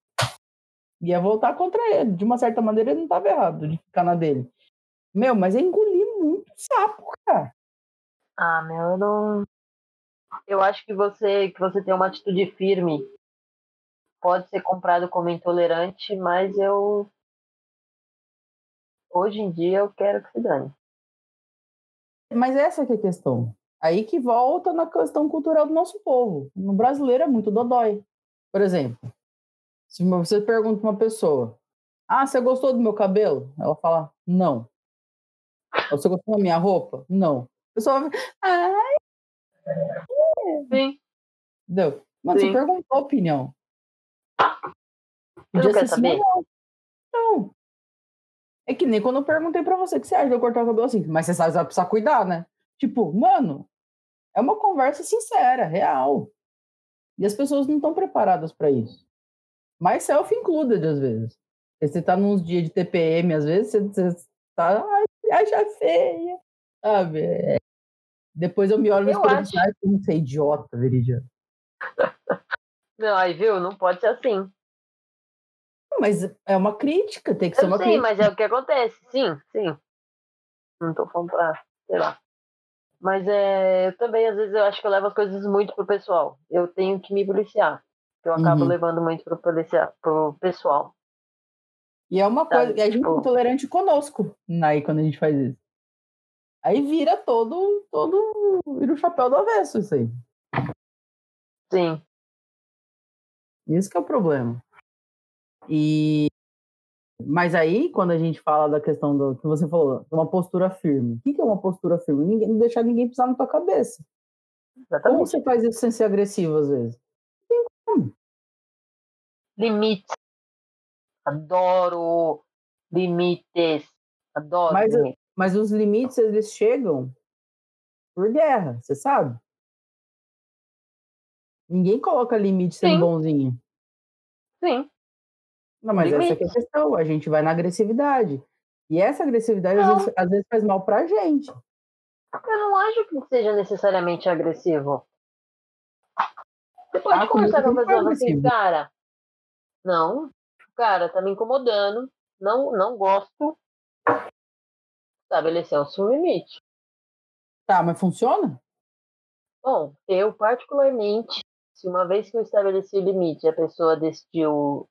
C: Ia voltar contra ele. De uma certa maneira, ele não estava errado de ficar na dele. Meu, mas é engolir muito sapo, cara.
B: Ah, meu, eu não. Eu acho que você que você tem uma atitude firme pode ser comprado como intolerante, mas eu hoje em dia eu quero que se dane.
C: Mas essa que é a questão. Aí que volta na questão cultural do nosso povo. No brasileiro é muito dodói. Por exemplo, se você pergunta uma pessoa: Ah, você gostou do meu cabelo? Ela fala: Não. Você gostou da minha roupa? Não. A pessoa vai. Ai,
B: Sim.
C: entendeu? Você
B: Sim.
C: perguntou a opinião.
B: não
C: Podia
B: quer
C: ser sim ou
B: saber?
C: não. Não. É que nem quando eu perguntei pra você o que você acha de eu cortar o cabelo assim. Mas você sabe que você vai precisar cuidar, né? Tipo, mano, é uma conversa sincera, real. E as pessoas não estão preparadas pra isso. Mais self-included, às vezes. Porque Você tá nos dias de TPM, às vezes, você, você tá. Ai, acha feia. Sabe? É. Depois eu me olho no espelho e
B: acho-
C: ai, como você é idiota, Veridiano.
B: Não, aí viu? Não pode ser assim.
C: Mas é uma crítica, tem que ser
B: Eu
C: uma
B: sei,
C: crítica.
B: mas é o que acontece. Sim, sim. Não tô falando pra, sei lá. Mas é, eu também, às vezes, eu acho que eu levo as coisas muito pro pessoal. Eu tenho que me policiar. Eu acabo
C: Uhum.
B: levando muito pro, policiar, pro pessoal.
C: E é uma coisa,
B: Sabe,
C: e a gente é
B: tipo-
C: intolerante conosco, aí quando a gente faz isso. Aí vira todo, todo, vira o chapéu do avesso isso aí.
B: Sim.
C: Isso que é o problema. E Mas aí, quando a gente fala da questão do que você falou, uma postura firme. O que é uma postura firme? Ninguém, não deixar ninguém pisar na tua cabeça. Exatamente. Como você faz isso sem ser agressivo, às vezes? Como.
B: Limites. Adoro limites. Adoro
C: mas,
B: limites.
C: Mas os limites, eles chegam por guerra, você sabe? Ninguém coloca limite sendo Sim. bonzinho.
B: Sim.
C: Não, mas limite. essa é a questão. A gente vai na agressividade. E essa agressividade, às vezes, às vezes, faz mal pra gente.
B: Eu não acho que seja necessariamente agressivo. Você pode ah, conversar com a pessoa assim, cara. Não, cara, tá me incomodando. Não, não gosto. Estabelecer o seu limite.
C: Tá, mas funciona?
B: Bom, eu particularmente, se uma vez que eu estabeleci o limite, a pessoa decidiu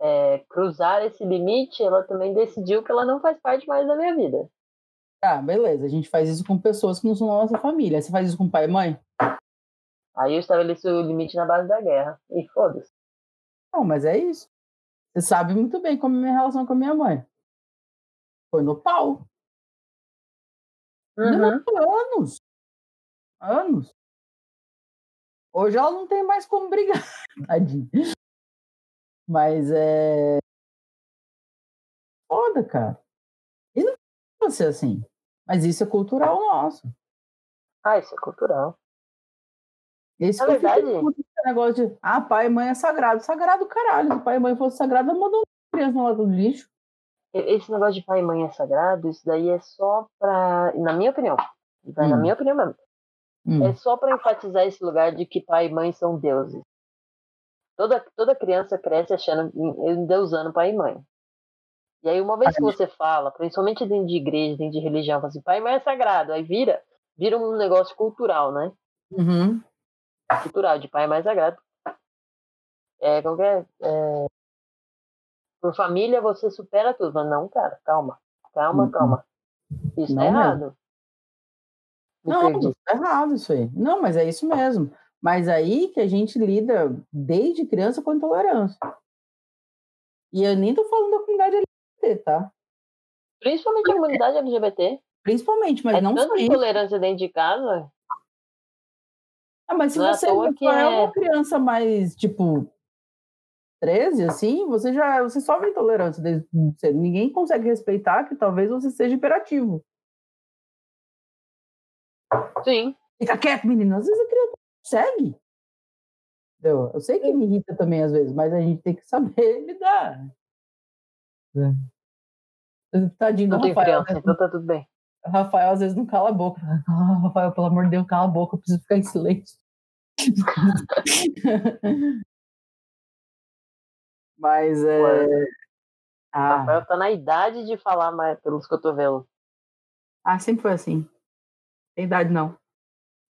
B: é, cruzar esse limite, ela também decidiu que ela não faz parte mais da minha vida.
C: Tá, beleza. A gente faz isso com pessoas que não são da nossa família. Você faz isso com pai e mãe?
B: Aí eu estabeleci o limite na base da guerra. E foda-se.
C: Não, mas é isso. Você sabe muito bem como é a minha relação com a minha mãe. Foi no pau. Uhum. anos. Anos. Hoje ela não tem mais como brigar. Mas é. Foda, cara. E não pode ser assim. Mas isso é cultural nosso.
B: Ah, isso é cultural.
C: Esse Na verdade. Esse negócio de. Ah, pai e mãe é sagrado. Sagrado, caralho. Se pai e mãe fosse sagrado, mandou criança no lado do lixo.
B: Esse negócio de pai e mãe é sagrado, isso daí é só pra. Na minha opinião. Na hum. minha opinião mesmo. Hum. É só para enfatizar esse lugar de que pai e mãe são deuses. Toda, toda criança cresce achando, endeusando pai e mãe. E aí, uma vez que você fala, principalmente dentro de igreja, dentro de religião, assim, pai e mãe é sagrado, aí vira, vira um negócio cultural, né?
C: Uhum.
B: Cultural, de pai e mãe é sagrado. É, como é, é, por família você supera tudo. Mas não, cara, calma. Calma, uhum. calma. Isso não é errado.
C: não, tá errado isso aí. Não, mas é isso mesmo. Mas aí que a gente lida desde criança com intolerância. E eu nem tô falando da comunidade LGBT, tá?
B: Principalmente a comunidade LGBT.
C: Principalmente, mas é não
B: só intolerância dentro de casa.
C: Ah, mas se não é você é, que é uma criança mais, tipo, 13, assim, você já você sofre intolerância desde. Ninguém consegue respeitar que talvez você seja imperativo.
B: Sim.
C: Fica quieto, menino. Às vezes a criança consegue. Entendeu? Eu sei que me irrita também às vezes, mas a gente tem que saber lidar. É. Tadinho do Rafael.
B: Criança, né? Então tá tudo bem.
C: O Rafael às vezes não cala a boca. Oh, Rafael, pelo amor de Deus, cala a boca, eu preciso ficar em silêncio. Mas é.
B: Ah. Rafael tá na idade de falar mais pelos cotovelos.
C: Ah, sempre foi assim. Tem idade não.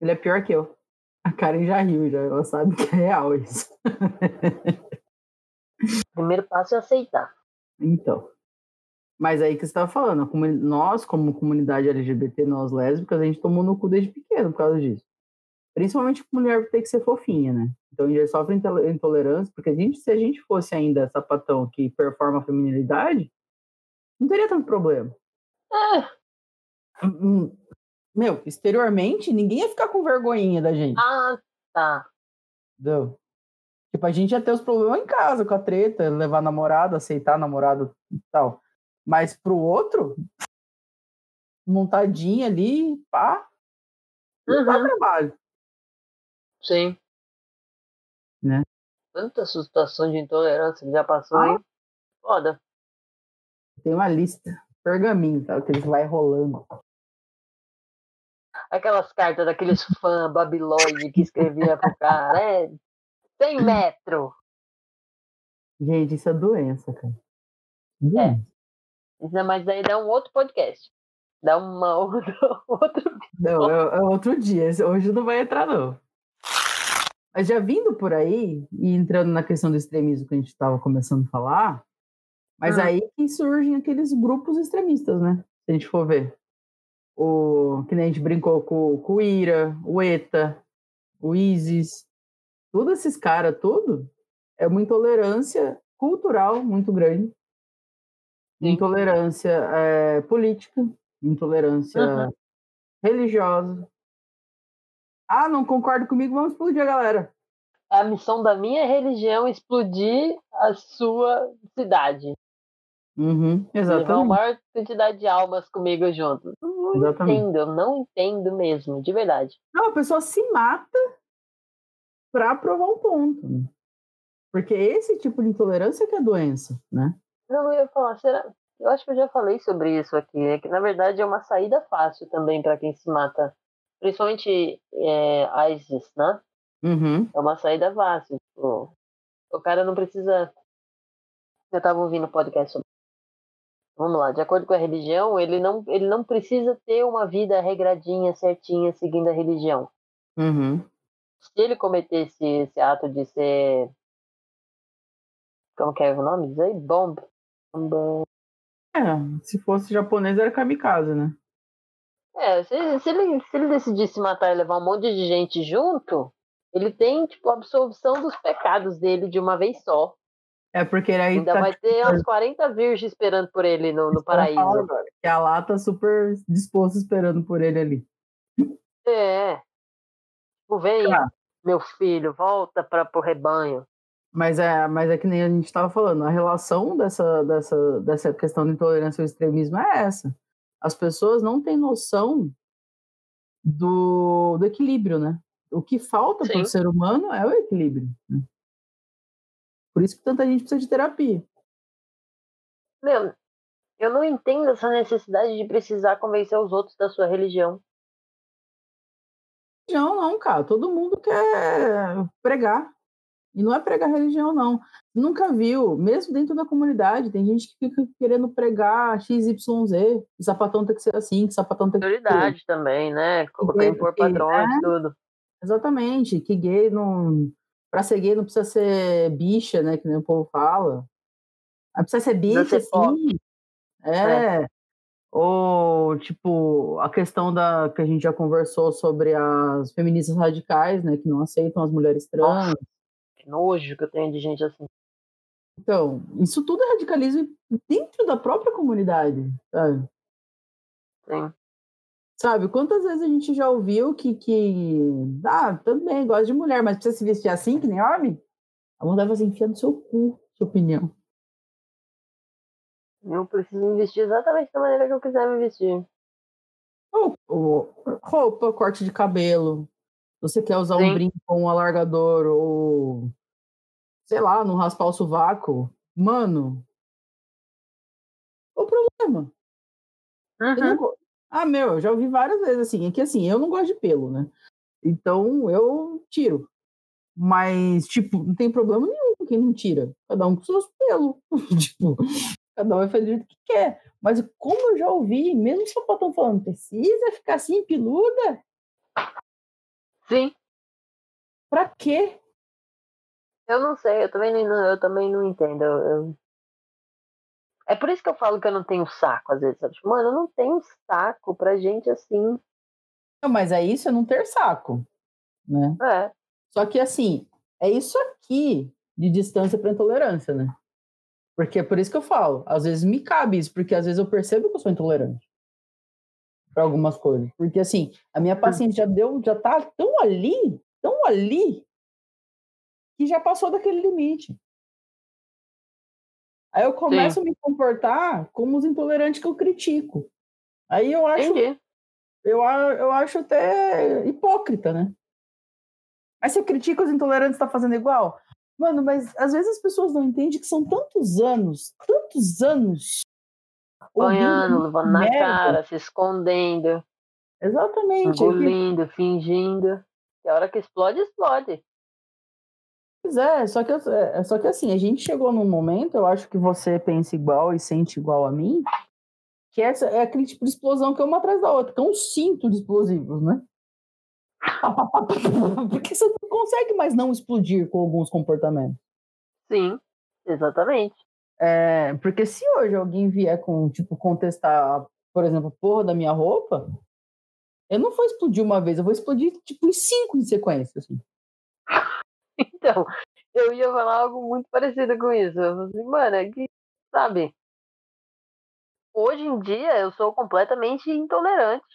C: Ele é pior que eu. A Karen já riu, já. Ela sabe que é real isso.
B: Primeiro passo é aceitar.
C: Então. Mas aí que você estava falando, nós, como comunidade LGBT, nós lésbicas, a gente tomou no cu desde pequeno por causa disso. Principalmente mulher tem que ser fofinha, né? Então a gente sofre intolerância, porque a gente, se a gente fosse ainda sapatão que performa a feminilidade, não teria tanto problema.
B: Ah.
C: Meu, exteriormente, ninguém ia ficar com vergonhinha da gente.
B: Ah, tá.
C: Entendeu? Tipo, a gente ia ter os problemas em casa com a treta, levar namorado, aceitar namorado e tal. Mas pro outro, montadinha ali, pá, uhum. dá trabalho.
B: Sim.
C: Né?
B: Tanta situação de intolerância que já passou ah. aí. Foda.
C: Tem uma lista, pergaminho, tá? Que eles vai rolando
B: aquelas cartas daqueles fãs babilônicos que escrevia pro cara, é 100 metros.
C: Gente, isso é doença, cara.
B: Doença. É. Mas daí dá um outro podcast. Dá uma outra, outro.
C: Não, é, é, outro dia. Hoje não vai entrar, não. Mas já vindo por aí, e entrando na questão do extremismo que a gente estava começando a falar, mas hum. aí que surgem aqueles grupos extremistas, né? Se a gente for ver o que nem a gente brincou com, com o Ira, o ETA, o ISIS, todos esses caras, tudo, é uma intolerância cultural muito grande. intolerância é, política, intolerância uhum. religiosa. Ah, não concordo comigo, vamos explodir a galera.
B: A missão da minha religião é explodir a sua cidade.
C: Uhum, exatamente. Levar a
B: maior quantidade de almas comigo junto. Não exatamente. entendo, eu não entendo mesmo, de verdade.
C: Não, a pessoa se mata para provar um ponto. Né? Porque esse tipo de intolerância que é doença, né?
B: Não, eu ia falar, será? Eu acho que eu já falei sobre isso aqui, é que na verdade é uma saída fácil também para quem se mata. Principalmente é, ISIS, né?
C: Uhum.
B: É uma saída fácil. Tipo, o cara não precisa. Eu estava ouvindo podcast sobre Vamos lá, de acordo com a religião, ele não, ele não precisa ter uma vida regradinha, certinha, seguindo a religião.
C: Uhum.
B: Se ele cometesse esse ato de ser. Como que é o nome? Diz aí? Bomb. Bomb.
C: É, se fosse japonês era kamikaze, né?
B: É, se, se, ele, se ele decidisse matar e levar um monte de gente junto, ele tem, tipo, a absorção dos pecados dele de uma vez só.
C: É porque aí
B: ainda tá... vai ter uns 40 virgens esperando por ele no, no paraíso. Agora,
C: que a lá tá super disposto esperando por ele ali.
B: É. Tipo, vem, ah. meu filho, volta para o rebanho.
C: Mas é, mas é que nem a gente estava falando, a relação dessa, dessa, dessa questão de intolerância ao extremismo é essa. As pessoas não têm noção do, do equilíbrio, né? O que falta para o ser humano é o equilíbrio. Né? Por isso que tanta gente precisa de terapia.
B: Meu, eu não entendo essa necessidade de precisar convencer os outros da sua religião.
C: Religião não, cara. Todo mundo quer pregar. E não é pregar religião, não. Nunca viu, mesmo dentro da comunidade, tem gente que fica querendo pregar XYZ, que sapatão tem que ser assim, que sapatão tem que ser.
B: Prioridade também, né? Colocar impor padrões, é, tudo.
C: Exatamente, que gay não para ser gay não precisa ser bicha, né? Que nem o povo fala. Mas precisa ser bicha, sim. É. é. Ou, tipo, a questão da que a gente já conversou sobre as feministas radicais, né? Que não aceitam as mulheres trans. Nossa,
B: que nojo que eu tenho de gente assim.
C: Então, isso tudo é radicalismo dentro da própria comunidade, sabe?
B: Sim.
C: Sabe, quantas vezes a gente já ouviu que, que ah, também gosta de mulher, mas precisa se vestir assim, que nem homem? A mulher vai enfiar no seu cu, sua opinião.
B: Eu preciso me vestir exatamente da maneira que eu quiser me vestir.
C: roupa, corte de cabelo. Você quer usar Sim. um brinco um alargador ou sei lá, não raspar o sovaco. Mano, o problema?
B: Uhum.
C: Ah, meu, eu já ouvi várias vezes assim, é que assim, eu não gosto de pelo, né? Então eu tiro. Mas, tipo, não tem problema nenhum com quem não tira. Cada um com seus pelos. tipo, cada um vai fazer jeito que quer. Mas como eu já ouvi, mesmo o sapatão falando, precisa ficar assim, peluda?
B: Sim.
C: Pra quê?
B: Eu não sei, eu também não, eu também não entendo. Eu, é por isso que eu falo que eu não tenho saco, às vezes. Sabe? Tipo, mano, eu não tenho saco pra gente assim.
C: Não, mas é isso, é não ter saco. Né?
B: É.
C: Só que assim, é isso aqui de distância para intolerância, né? Porque é por isso que eu falo. Às vezes me cabe isso, porque às vezes eu percebo que eu sou intolerante para algumas coisas. Porque assim, a minha paciente já deu, já tá tão ali, tão ali, que já passou daquele limite. Aí eu começo Sim. a me comportar como os intolerantes que eu critico. Aí eu acho. Entendi. Eu, eu acho até hipócrita, né? Aí você critica os intolerantes, tá fazendo igual? Mano, mas às vezes as pessoas não entendem que são tantos anos, tantos anos.
B: Apanhando, levando na cara, se escondendo.
C: Exatamente.
B: Engolindo, fingindo. E a hora que explode, explode.
C: Pois é, só que, é, só que assim, a gente chegou num momento, eu acho que você pensa igual e sente igual a mim, que essa é aquele tipo de explosão que é uma atrás da outra, que é um cinto de explosivos, né? Porque você não consegue mais não explodir com alguns comportamentos.
B: Sim, exatamente.
C: É, porque se hoje alguém vier com, tipo, contestar, por exemplo, porra da minha roupa, eu não vou explodir uma vez, eu vou explodir, tipo, em cinco em sequência, assim.
B: Então, eu ia falar algo muito parecido com isso. Eu falei, assim, mano, é que, sabe? hoje em dia eu sou completamente intolerante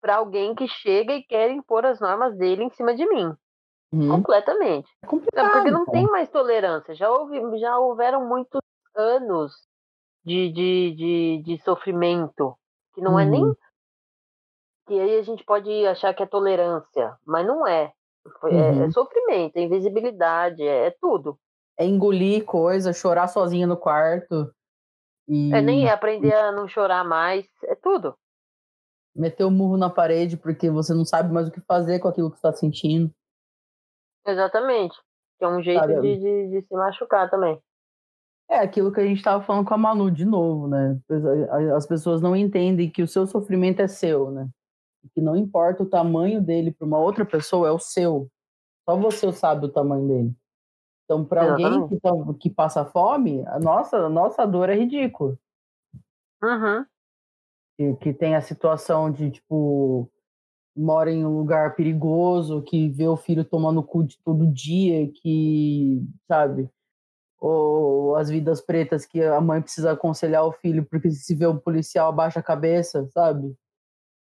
B: para alguém que chega e quer impor as normas dele em cima de mim.
C: Uhum.
B: Completamente.
C: É
B: Não, porque não tem mais tolerância. Já, houve, já houveram muitos anos de, de, de, de sofrimento. Que não é nem.
C: Uhum.
B: Que aí a gente pode achar que é tolerância, mas não é. Foi- é, é
C: Uhum.
B: sofrimento, é invisibilidade, é, é tudo.
C: É engolir coisa, chorar sozinha no quarto e
B: É nem aprender a não chorar mais, é tudo.
C: meter o murro na parede porque você não sabe mais o que fazer com aquilo que está sentindo.
B: Exatamente. Que é um jeito de, de, de se machucar também.
C: É aquilo que a gente estava falando com a Manu de novo, né? As pessoas não entendem que o seu sofrimento é seu, né? Que não importa o tamanho dele para uma outra pessoa, é o seu. Só você sabe o tamanho dele. Então, para alguém que, tá- que passa fome, a nossa, a nossa dor é ridícula.
B: Uhum.
C: Que, que tem a situação de, tipo, mora em um lugar perigoso, que vê o filho tomando cu de todo dia, que, sabe? Ou as vidas pretas que a mãe precisa aconselhar o filho porque se vê um policial abaixa a cabeça, sabe?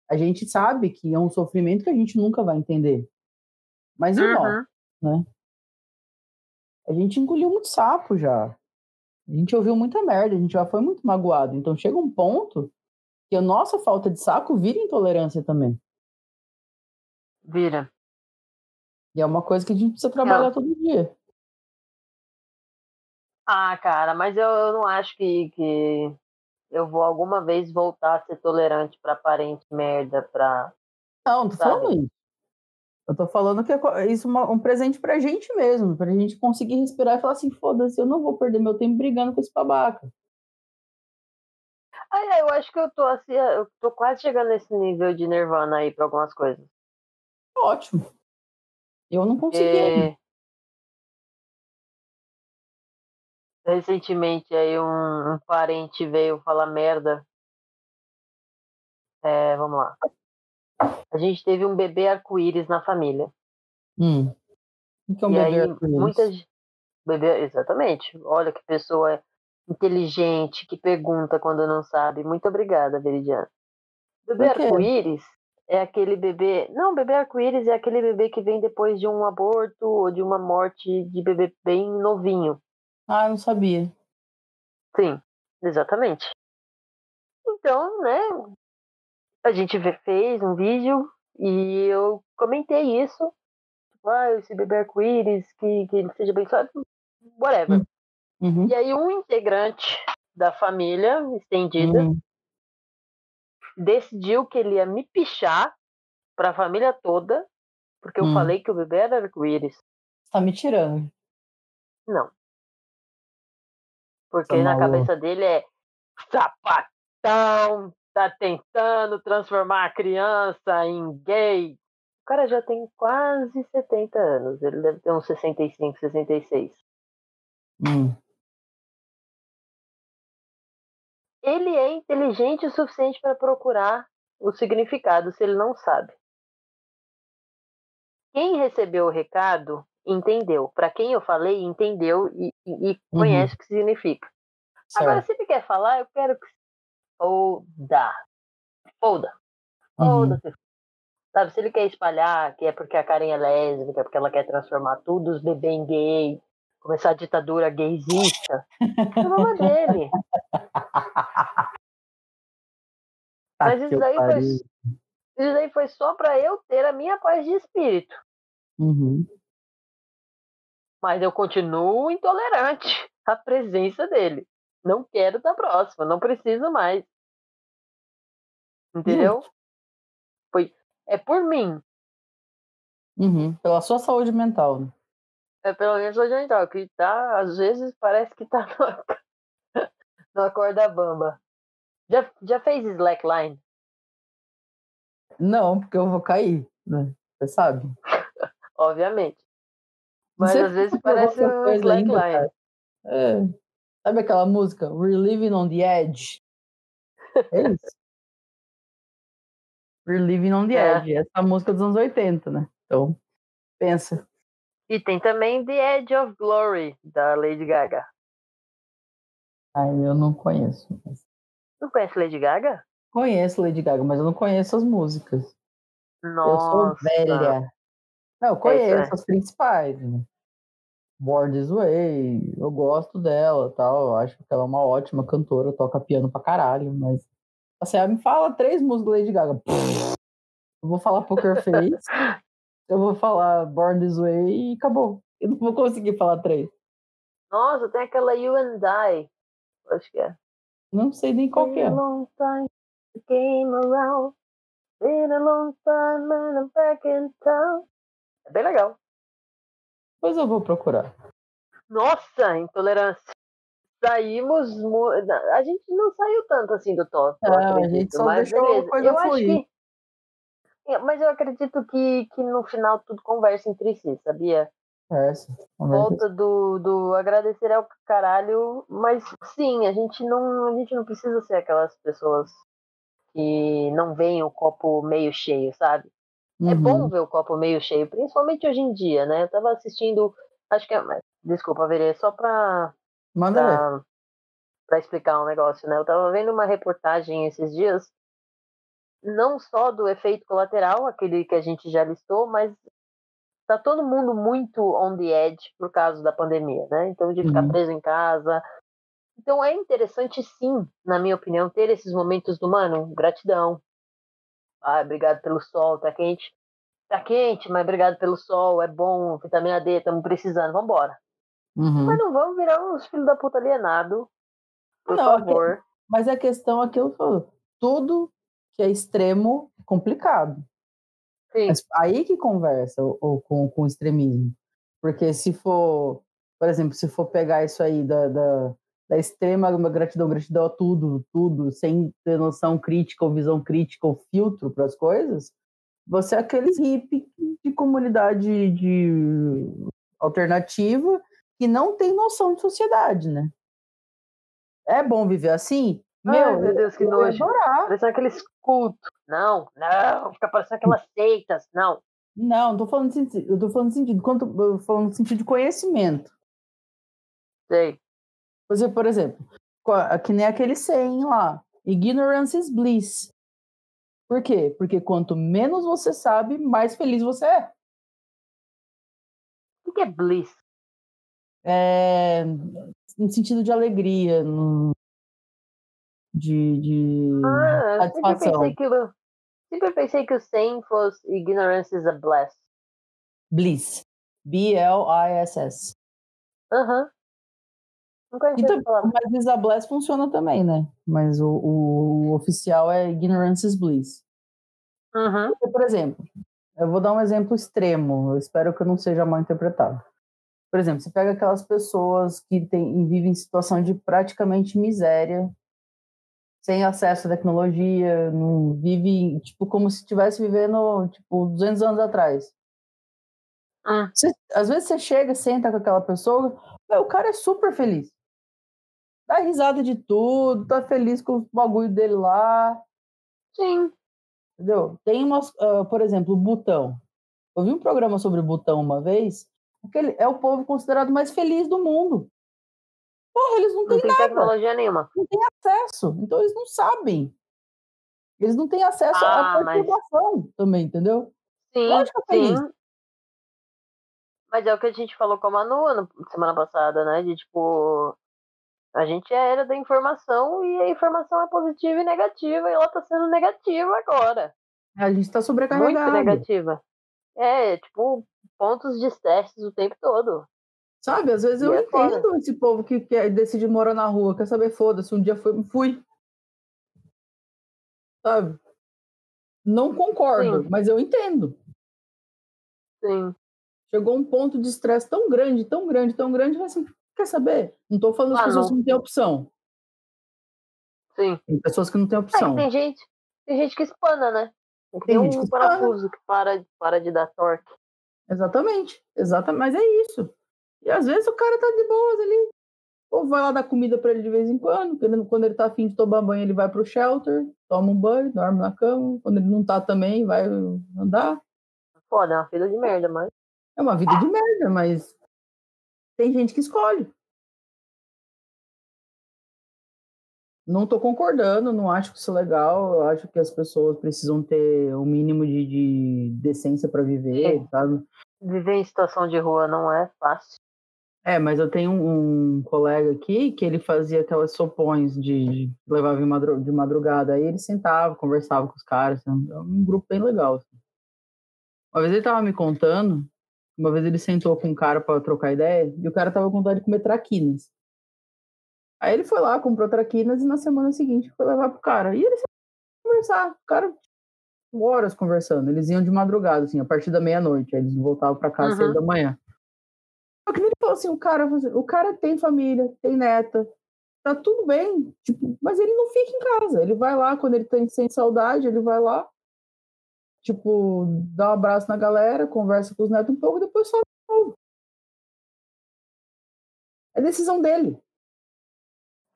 C: A gente sabe que é um sofrimento que a gente nunca vai entender. Mas e nós,
B: Uhum.
C: né? A gente engoliu muito sapo já. A gente ouviu muita merda, a gente já foi muito magoado. Então chega um ponto que a nossa falta de saco vira intolerância também.
B: Vira.
C: E é uma coisa que a gente precisa trabalhar
B: Não.
C: todo dia.
B: Ah, cara, mas eu, eu não acho que, que eu vou alguma vez voltar a ser tolerante pra parente merda, pra.
C: Não, não tô
B: Sabe?
C: falando isso. Eu tô falando que é isso é um presente pra gente mesmo, pra gente conseguir respirar e falar assim, foda-se, eu não vou perder meu tempo brigando com esse babaca.
B: Ah, eu acho que eu tô assim, eu tô quase chegando nesse nível de nirvana aí pra algumas coisas.
C: Ótimo. Eu não consegui.
B: É... Recentemente aí um, um parente veio falar merda. É, vamos lá. A gente teve um bebê arco-íris na família.
C: Hum. O que um
B: e
C: bebê
B: aí,
C: arco-íris?
B: muita ge- bebê, exatamente. Olha que pessoa inteligente, que pergunta quando não sabe. Muito obrigada, Veridiana. Bebê arco-íris é aquele bebê. Não, bebê arco-íris é aquele bebê que vem depois de um aborto ou de uma morte de bebê bem novinho.
C: Ah, eu não sabia.
B: Sim, exatamente. Então, né? A gente fez um vídeo e eu comentei isso. Tipo, ah, esse bebê arco-íris, que, que ele seja abençoado. Whatever.
C: Uhum.
B: E aí um integrante da família estendida
C: Uhum.
B: decidiu que ele ia me pichar pra família toda, porque eu
C: Hum.
B: falei que o bebê era arco-íris.
C: Você tá me tirando.
B: Não. Porque na cabeça dele é sapatão, tá tentando transformar a criança em gay. O cara já tem quase 70 anos, ele deve ter uns 65, 66.
C: Hum.
B: ele é inteligente o suficiente para procurar o significado se ele não sabe. Quem recebeu o recado entendeu. Para quem eu falei, entendeu e, e- e conhece o que significa. Agora,
C: Certo.
B: se ele quer falar, eu quero que foda. Foda.
C: Uhum.
B: Foda-se. Sabe, se ele quer espalhar que é porque a Karen é lésbica, porque ela quer transformar tudo os bebês em gay, começar a ditadura gaysista, o problema é dele.
C: Tá
B: Mas isso daí foi-. Isso daí foi só para eu ter a minha paz de espírito.
C: Uhum.
B: Mas eu continuo intolerante à presença dele. Não quero estar próximo, não preciso mais. Entendeu? Foi, é por mim.
C: Uhum. Pela sua saúde mental. né?
B: É pelo menos hoje mental, que tá, às vezes parece que tá numa, numa corda bamba. Já, já fez slackline?
C: Não, porque eu vou cair, né? Você sabe.
B: Obviamente. Mas às vezes parece
C: essa ainda,
B: slackline.
C: É. Sabe aquela música? We're living on the edge. É isso. We're living on the
B: É.
C: edge. Essa é a música dos anos 80, né? Então, pensa.
B: E tem também The Edge of Glory, da Lady Gaga.
C: Ai, eu não conheço.
B: Não conhece Lady Gaga?
C: Conheço Lady Gaga, mas eu não conheço as músicas.
B: Nossa.
C: Eu sou velha. Não, eu conheço
B: é.
C: as principais. Né? Born This Way, eu gosto dela tal. Eu acho que ela é uma ótima cantora, toca piano pra caralho, mas. Assim, ela me fala três músicas Lady Gaga. Eu vou falar Poker Face, eu vou falar Born This Way e acabou. Eu não vou conseguir falar três.
B: Nossa, tem aquela You and I. Acho que é.
C: Não sei nem qual que é.
B: Long time, came around. Been a long time and I'm back in town. É bem legal.
C: Depois eu vou procurar.
B: Nossa, intolerância. Saímos. mu- A gente não saiu tanto assim do top.
C: Não, a
B: acredito,
C: gente só
B: mas
C: deixou a
B: beleza.
C: coisa
B: eu acho
C: fluir.
B: que. É, Mas eu acredito que, que no final tudo conversa entre si, sabia?
C: Essa.
B: Volta do, do agradecer ao caralho, mas sim, a gente não, a gente não precisa ser aquelas pessoas que não veem o copo meio cheio, sabe? É
C: Uhum.
B: bom ver o copo meio cheio, principalmente hoje em dia, né? Eu tava assistindo, acho que é, desculpa, Verê, só pra,
C: Manda
B: pra, pra explicar um negócio, né? Eu tava vendo uma reportagem esses dias, não só do efeito colateral, aquele que a gente já listou, mas tá todo mundo muito on the edge por causa da pandemia, né? Então, de ficar
C: Uhum.
B: preso em casa. Então, é interessante, sim, na minha opinião, ter esses momentos do mano, gratidão. Ah, obrigado pelo sol, tá quente. Tá quente, mas obrigado pelo sol, é bom, vitamina D, estamos precisando, vambora.
C: Uhum.
B: Mas não vamos virar uns filhos da puta alienado, por
C: Não, é
B: favor.
C: Mas a questão é que eu falo, tudo que é extremo é complicado.
B: Sim,
C: Mas aí que conversa o, o- com, com o extremismo. Porque se for, por exemplo, se for pegar isso aí da, da, da extrema gratidão, gratidão a tudo, tudo, sem ter noção crítica ou visão crítica ou filtro para as coisas, você é aqueles hippies de comunidade de alternativa que não tem noção de sociedade, né? É bom viver assim?
B: Ai,
C: Meu,
B: meu Deus, que nojo. parecendo aqueles cultos. Não, não, fica parecendo aquelas seitas. Não.
C: Não, não tô falando eu tô falando de sentido, quanto, falando de sentido de conhecimento.
B: Sei.
C: Você, por exemplo, que nem aquele 100 lá, ignorance is bliss. Por quê? Porque quanto menos você sabe, mais feliz você é.
B: O que é bliss?
C: é no sentido de alegria, no- de, de
B: Ah, eu sempre
C: satisfação.
B: pensei que o, sempre pensei que o 100 fosse ignorance is a bless.
C: Bliss. B-L-I-S-S.
B: Aham. Não conhecia
C: Então,
B: essa palavra.
C: mas Bliss a Bless funciona também, né? Mas o, o- oficial é ignorance is bliss.
B: Uhum.
C: Por exemplo, eu vou dar um exemplo extremo, eu espero que eu não seja mal interpretado. Por exemplo, você pega aquelas pessoas que tem, vivem em situação de praticamente miséria, sem acesso à tecnologia, não vive tipo como se estivesse vivendo tipo 200 anos atrás.
B: Hum.
C: Você- às vezes você chega, senta com aquela pessoa, o cara é super feliz. Dá risada de tudo, tá feliz com o bagulho dele lá,
B: Sim.
C: Entendeu? Tem umas, ah, por exemplo, o Butão. Eu vi um programa sobre o Butão uma vez. Aquele é o povo considerado mais feliz do mundo. Porra, eles não
B: Não
C: têm
B: tem
C: nada,
B: tecnologia nenhuma.
C: não têm acesso. Então eles não sabem. Eles não têm acesso
B: Ah,
C: à
B: mas-
C: perturbação também, entendeu?
B: Sim,
C: Lógico que é
B: sim.
C: feliz.
B: Mas é o que a gente falou com a Manu na semana passada, né? De tipo, a gente é a era da informação e a informação é positiva e negativa, e ela tá sendo negativa agora.
C: A gente está
B: Muito
C: sobrecarregado.
B: negativa. É, tipo, pontos de estresse o tempo todo.
C: Sabe? Às vezes
B: E
C: eu
B: é
C: entendo esse povo que, que decide morar na rua. Quer saber? Foda-se. Um dia foi, fui. Sabe? Não concordo,
B: Sim.
C: mas eu entendo.
B: Sim.
C: chegou um ponto de estresse tão grande, tão grande, tão grande, assim, quer saber? Não estou falando das
B: Ah,
C: pessoas
B: não.
C: que não têm opção.
B: Sim.
C: Tem pessoas que não têm
B: É,
C: opção.
B: tem gente, tem gente que espana, né? Tem,
C: Tem que
B: um parafuso que para, para de dar torque.
C: Exatamente, exatamente, mas é isso. E às vezes o cara tá de boas ali. Ou vai lá dar comida para ele de vez em quando, quando, ele tá afim de tomar banho, ele vai pro shelter, toma um banho, dorme na cama. Quando ele não tá também, vai andar.
B: Foda, é uma filha de merda, mas.
C: É uma vida de merda, mas tem gente que escolhe. Não estou concordando, não acho que isso é legal. Eu acho que as pessoas precisam ter o um mínimo de, de decência para viver, é. sabe?
B: Viver em situação de rua não é fácil.
C: É, mas eu tenho um, um colega aqui que ele fazia aquelas sopões de, de levava de madrugada. Aí ele sentava, conversava com os caras. Assim, é um grupo bem legal. Assim. Uma vez ele tava me contando, uma vez ele sentou com um cara para trocar ideia e o cara tava com vontade de comer traquinas. Aí ele foi lá, comprou traquinas e na semana seguinte foi levar pro cara. E eles conversar. O cara, horas conversando. Eles iam de madrugada, assim, a partir da meia-noite. Aí eles voltavam para casa uhum. seis da manhã. Só que ele falou assim: o cara, o cara tem família, tem neta, tá tudo bem. Tipo, mas ele não fica em casa. Ele vai lá quando ele tem sem saudade, ele vai lá, tipo, dá um abraço na galera, conversa com os netos um pouco, depois sobe de novo. É decisão dele.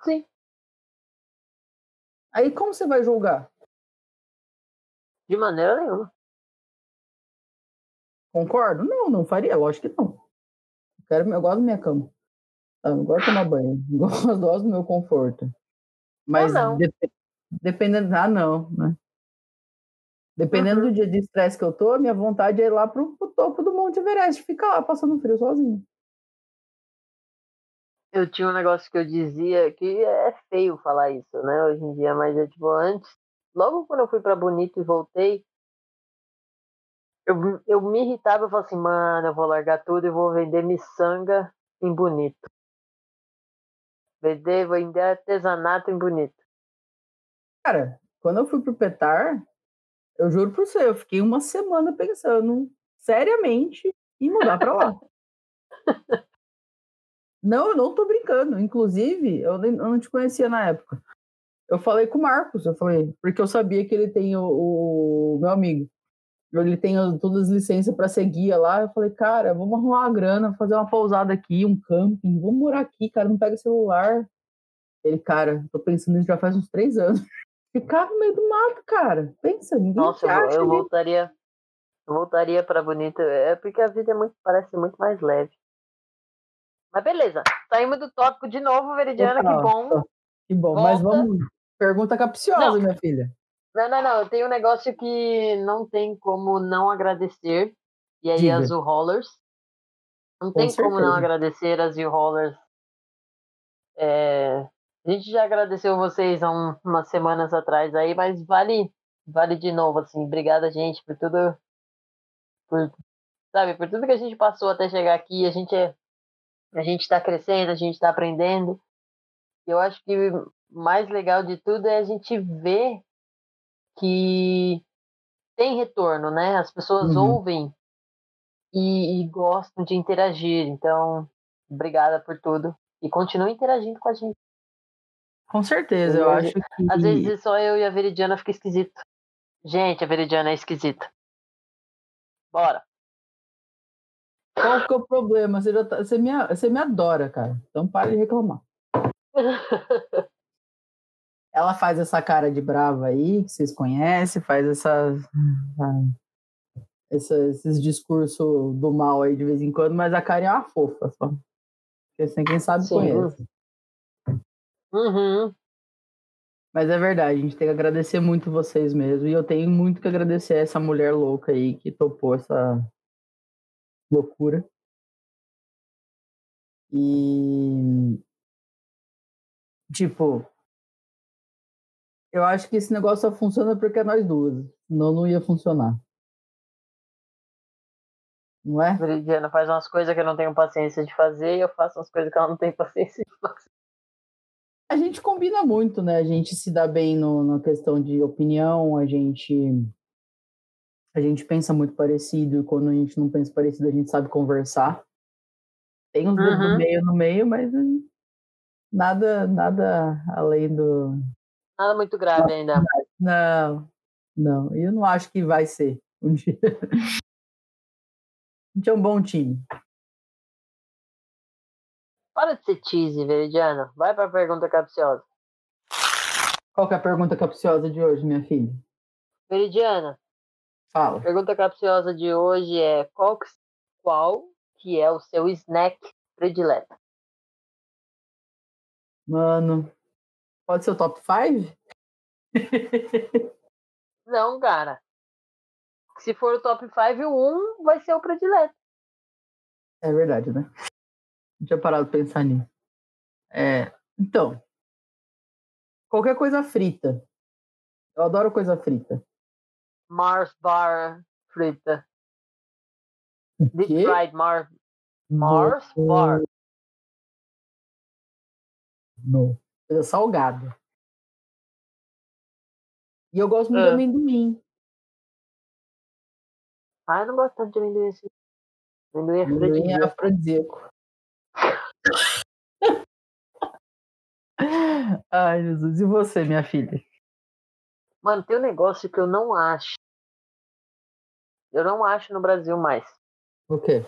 B: Sim.
C: Aí como você vai julgar?
B: De maneira nenhuma.
C: Concordo? Não, não faria, lógico que não. Eu, quero, eu gosto da minha cama. Eu gosto de tomar banho. Gosto, gosto do meu conforto. Mas
B: não.
C: Dep dependendo. Ah, não, né? Dependendo uhum. do dia de estresse que eu tô, minha vontade é ir lá pro, pro topo do Monte Everest, ficar lá passando frio sozinho
B: eu tinha um negócio que eu dizia que é feio falar isso, né, hoje em dia, mas é tipo antes, logo quando eu fui para Bonito e voltei, eu, eu me irritava, eu falava assim, mano, eu vou largar tudo e vou vender miçanga em Bonito. Vender, vender artesanato em Bonito.
C: Cara, quando eu fui pro Petar, eu juro por você, eu fiquei uma semana pensando seriamente em mudar para lá. Não, eu não tô brincando. Inclusive, eu, não te conhecia na época. Eu falei com o Marcos, eu falei, porque eu sabia que ele tem o, o meu amigo. Ele tem todas as licenças para ser guia lá. Eu falei, cara, vamos arrumar uma grana, fazer uma pousada aqui, um camping, vamos morar aqui, cara, não pega celular. Ele, cara, tô pensando nisso já faz uns três anos. Ficar no meio do mato, cara. Pensa, ninguém
B: Nossa, eu, eu voltaria. Eu voltaria para Bonito. É porque a vida é muito, parece muito mais leve. Mas beleza, saímos do tópico de novo, Veridiana, que bom.
C: Que bom, Volta. mas vamos. Pergunta capciosa, não. minha filha.
B: Não, não, não. Tem um negócio que não tem como não agradecer. E aí, Diga. as U-Rollers. Não Com tem certeza. como não agradecer as U-Rollers. É... A gente já agradeceu vocês há um, umas semanas atrás aí, mas vale, vale de novo, assim. Obrigada, gente, por tudo. Por, sabe, por tudo que a gente passou até chegar aqui. A gente é a gente está crescendo, a gente está aprendendo. Eu acho que mais legal de tudo é a gente ver que tem retorno, né? As pessoas uhum. ouvem e, e, gostam de interagir. Então, obrigada por tudo. E continue interagindo com a gente.
C: Com certeza, eu, eu acho que.
B: Às vezes só eu e a Veridiana fica esquisito. Gente, a Veridiana é esquisita. Bora.
C: Qual que é o problema? Você, tá, você, me, você me adora, cara. Então pare de reclamar. Ela faz essa cara de brava aí, que vocês conhecem, faz essa, essa esses discursos do mal aí de vez em quando, mas a cara é uma fofa só. Porque assim, quem sabe Sim. conhece.
B: Uhum.
C: Mas é verdade, a gente tem que agradecer muito vocês mesmo. E eu tenho muito que agradecer a essa mulher louca aí que topou essa, loucura. E tipo, eu acho que esse negócio só funciona porque é nós duas, senão não ia funcionar. Não é?
B: Veridiana faz umas coisas que eu não tenho paciência de fazer e eu faço umas coisas que ela não tem paciência de fazer.
C: A gente combina muito, né? A gente se dá bem no, na questão de opinião, a gente a gente pensa muito parecido e quando a gente não pensa parecido, a gente sabe conversar. Tem uns uhum. do meio no meio, mas nada, nada além do.
B: Nada muito grave ainda.
C: Não, não. Eu não acho que vai ser um dia. A gente é um bom time.
B: Para de ser cheesy, Veridiana. Vai para a pergunta capciosa.
C: Qual que é a pergunta capciosa de hoje, minha filha?
B: Veridiana,
C: Fala.
B: A pergunta capciosa de hoje é qual, qual que é o seu snack predileto?
C: Mano, Pode ser o top 5?
B: Não, cara. Se for o top 5, o 1 vai ser o predileto.
C: É verdade, né? Não tinha parado de pensar nisso. É, então, qualquer coisa frita. Eu adoro coisa frita.
B: Mars Bar frita. Deep fried Mars, Mars Bar.
C: Não. Coisa salgada. E eu gosto muito de
B: Ah.
C: amendoim.
B: Ah, eu não gosto tanto de amendoim assim. Amendoim é
C: é afrodisíaco. Ai, Jesus. E você, minha filha?
B: Mano, tem um negócio que eu não acho. Eu não acho no Brasil mais.
C: O quê?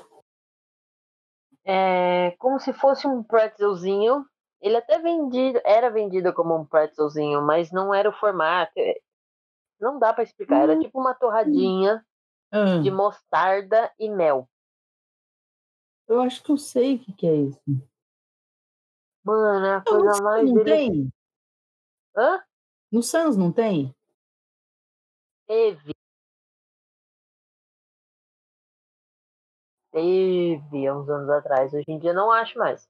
B: É como se fosse um pretzelzinho. Ele até vendido, era vendido como um pretzelzinho, mas não era o formato. É, Não dá pra explicar. Era
C: Hum.
B: tipo uma torradinha
C: Ah,
B: de mostarda e mel.
C: Eu acho que eu sei o que, que é isso.
B: Mano, é a coisa
C: Sans
B: mais
C: não tem?
B: Hã?
C: No Sans não tem?
B: Teve. Teve há uns anos atrás. Hoje em dia não acho mais.
C: Se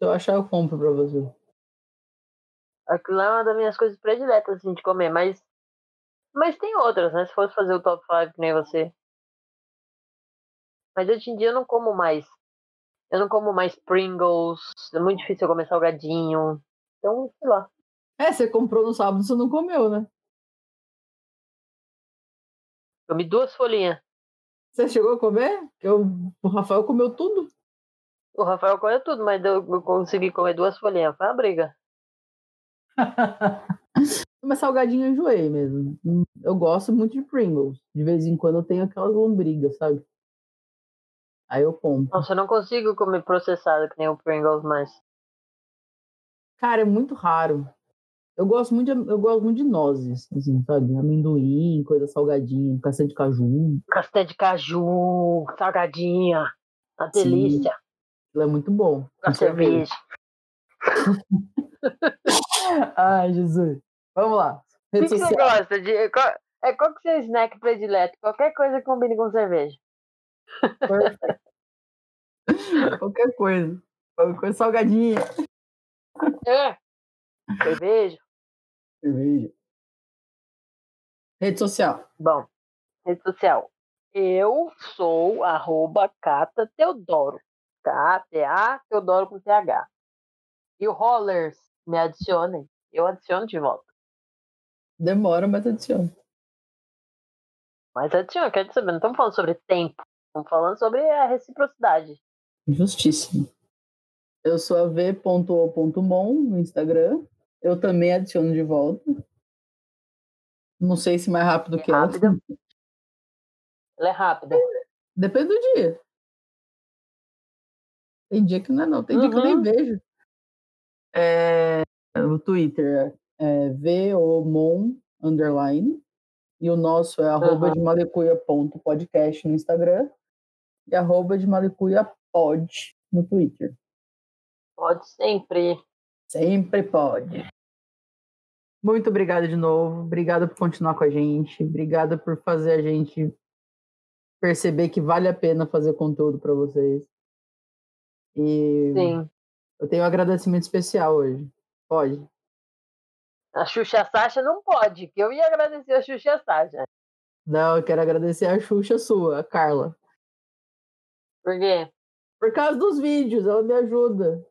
C: eu achar, eu compro pra você.
B: Aquilo é uma das minhas coisas prediletas assim, de comer, mas. Mas tem outras, né? Se fosse fazer o top 5 que nem você. Mas hoje em dia eu não como mais. Eu não como mais Pringles. É muito difícil eu comer salgadinho. Então, sei lá.
C: É, você comprou no sábado, você não comeu, né?
B: Comi duas folhinhas.
C: Você chegou a comer? Eu, o Rafael comeu tudo.
B: O Rafael comeu tudo, mas eu eu consegui comer duas folhinhas. Foi uma briga.
C: Mas salgadinho eu enjoei mesmo. Eu gosto muito de Pringles. De vez em quando eu tenho aquelas lombrigas, sabe? Aí eu compro.
B: Nossa, eu não consigo comer processado que nem o Pringles, mas.
C: Cara, é muito raro. Eu gosto muito de, eu gosto muito de nozes, assim, sabe? Amendoim, coisa salgadinha, castanha de caju.
B: Castanha de caju, salgadinha. Uma
C: Sim.
B: delícia.
C: Aquilo é muito bom.
B: Com
C: Com cerveja. Ai, Jesus. Vamos lá.
B: O que, que você gosta de. Qual, é, qual que é o seu snack predileto? Qualquer coisa que combine com cerveja.
C: Qualquer coisa. Qualquer coisa salgadinha.
B: É. Cerveja.
C: Cerveja. Rede social.
B: Bom, rede social. Eu sou arroba Cata Teodoro. K-A-T-A Teodoro com T-H. E o Rollers, me adicionem. Eu adiciono de volta.
C: Demora, mas adiciona.
B: Mas adiciono, quero saber. Não estamos falando sobre tempo. Estamos falando sobre a reciprocidade.
C: Justíssimo. Eu sou a v.o.mon no Instagram. Eu também adiciono de volta. Não sei se mais rápido
B: É
C: que ela.
B: rápida. Ela é rápida.
C: Depende do dia. Tem dia que não é não. Tem dia que eu nem
B: Uhum.
C: vejo. É, o Twitter é vomon underline. E o nosso é arroba
B: Uhum.
C: de malecuia.podcast no Instagram. E arroba de malecuia pod no Twitter.
B: Pode sempre.
C: Sempre pode. Muito obrigada de novo. Obrigada por continuar com a gente. Obrigada por fazer a gente perceber que vale a pena fazer conteúdo para vocês. E
B: Sim.
C: eu tenho um agradecimento especial hoje. Pode?
B: A Xuxa Sasha não pode, que eu ia agradecer a Xuxa Sasha.
C: Não, eu quero agradecer a Xuxa sua, a Carla.
B: Por quê?
C: Por causa dos vídeos, ela me ajuda.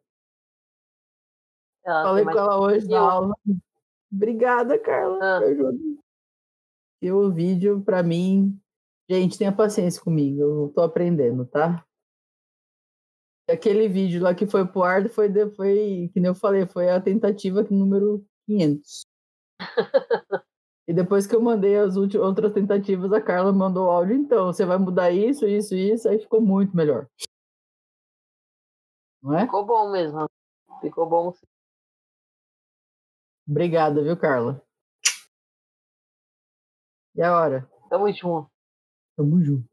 B: Ela
C: Falei com ela hoje na aula. Obrigada, Carla.
B: Ah.
C: Ajuda. E o vídeo, pra mim, gente, tenha paciência comigo. Eu tô aprendendo, tá? Aquele vídeo lá que foi pro ar foi, foi, que nem eu falei, foi a tentativa número 500. e depois que eu mandei as outras tentativas, a Carla mandou o áudio. Então, você vai mudar isso, isso, isso. Aí ficou muito melhor. Não é?
B: Ficou bom mesmo. Ficou bom.
C: Obrigada, viu, Carla? E a hora?
B: Tamo junto.
C: Tamo junto.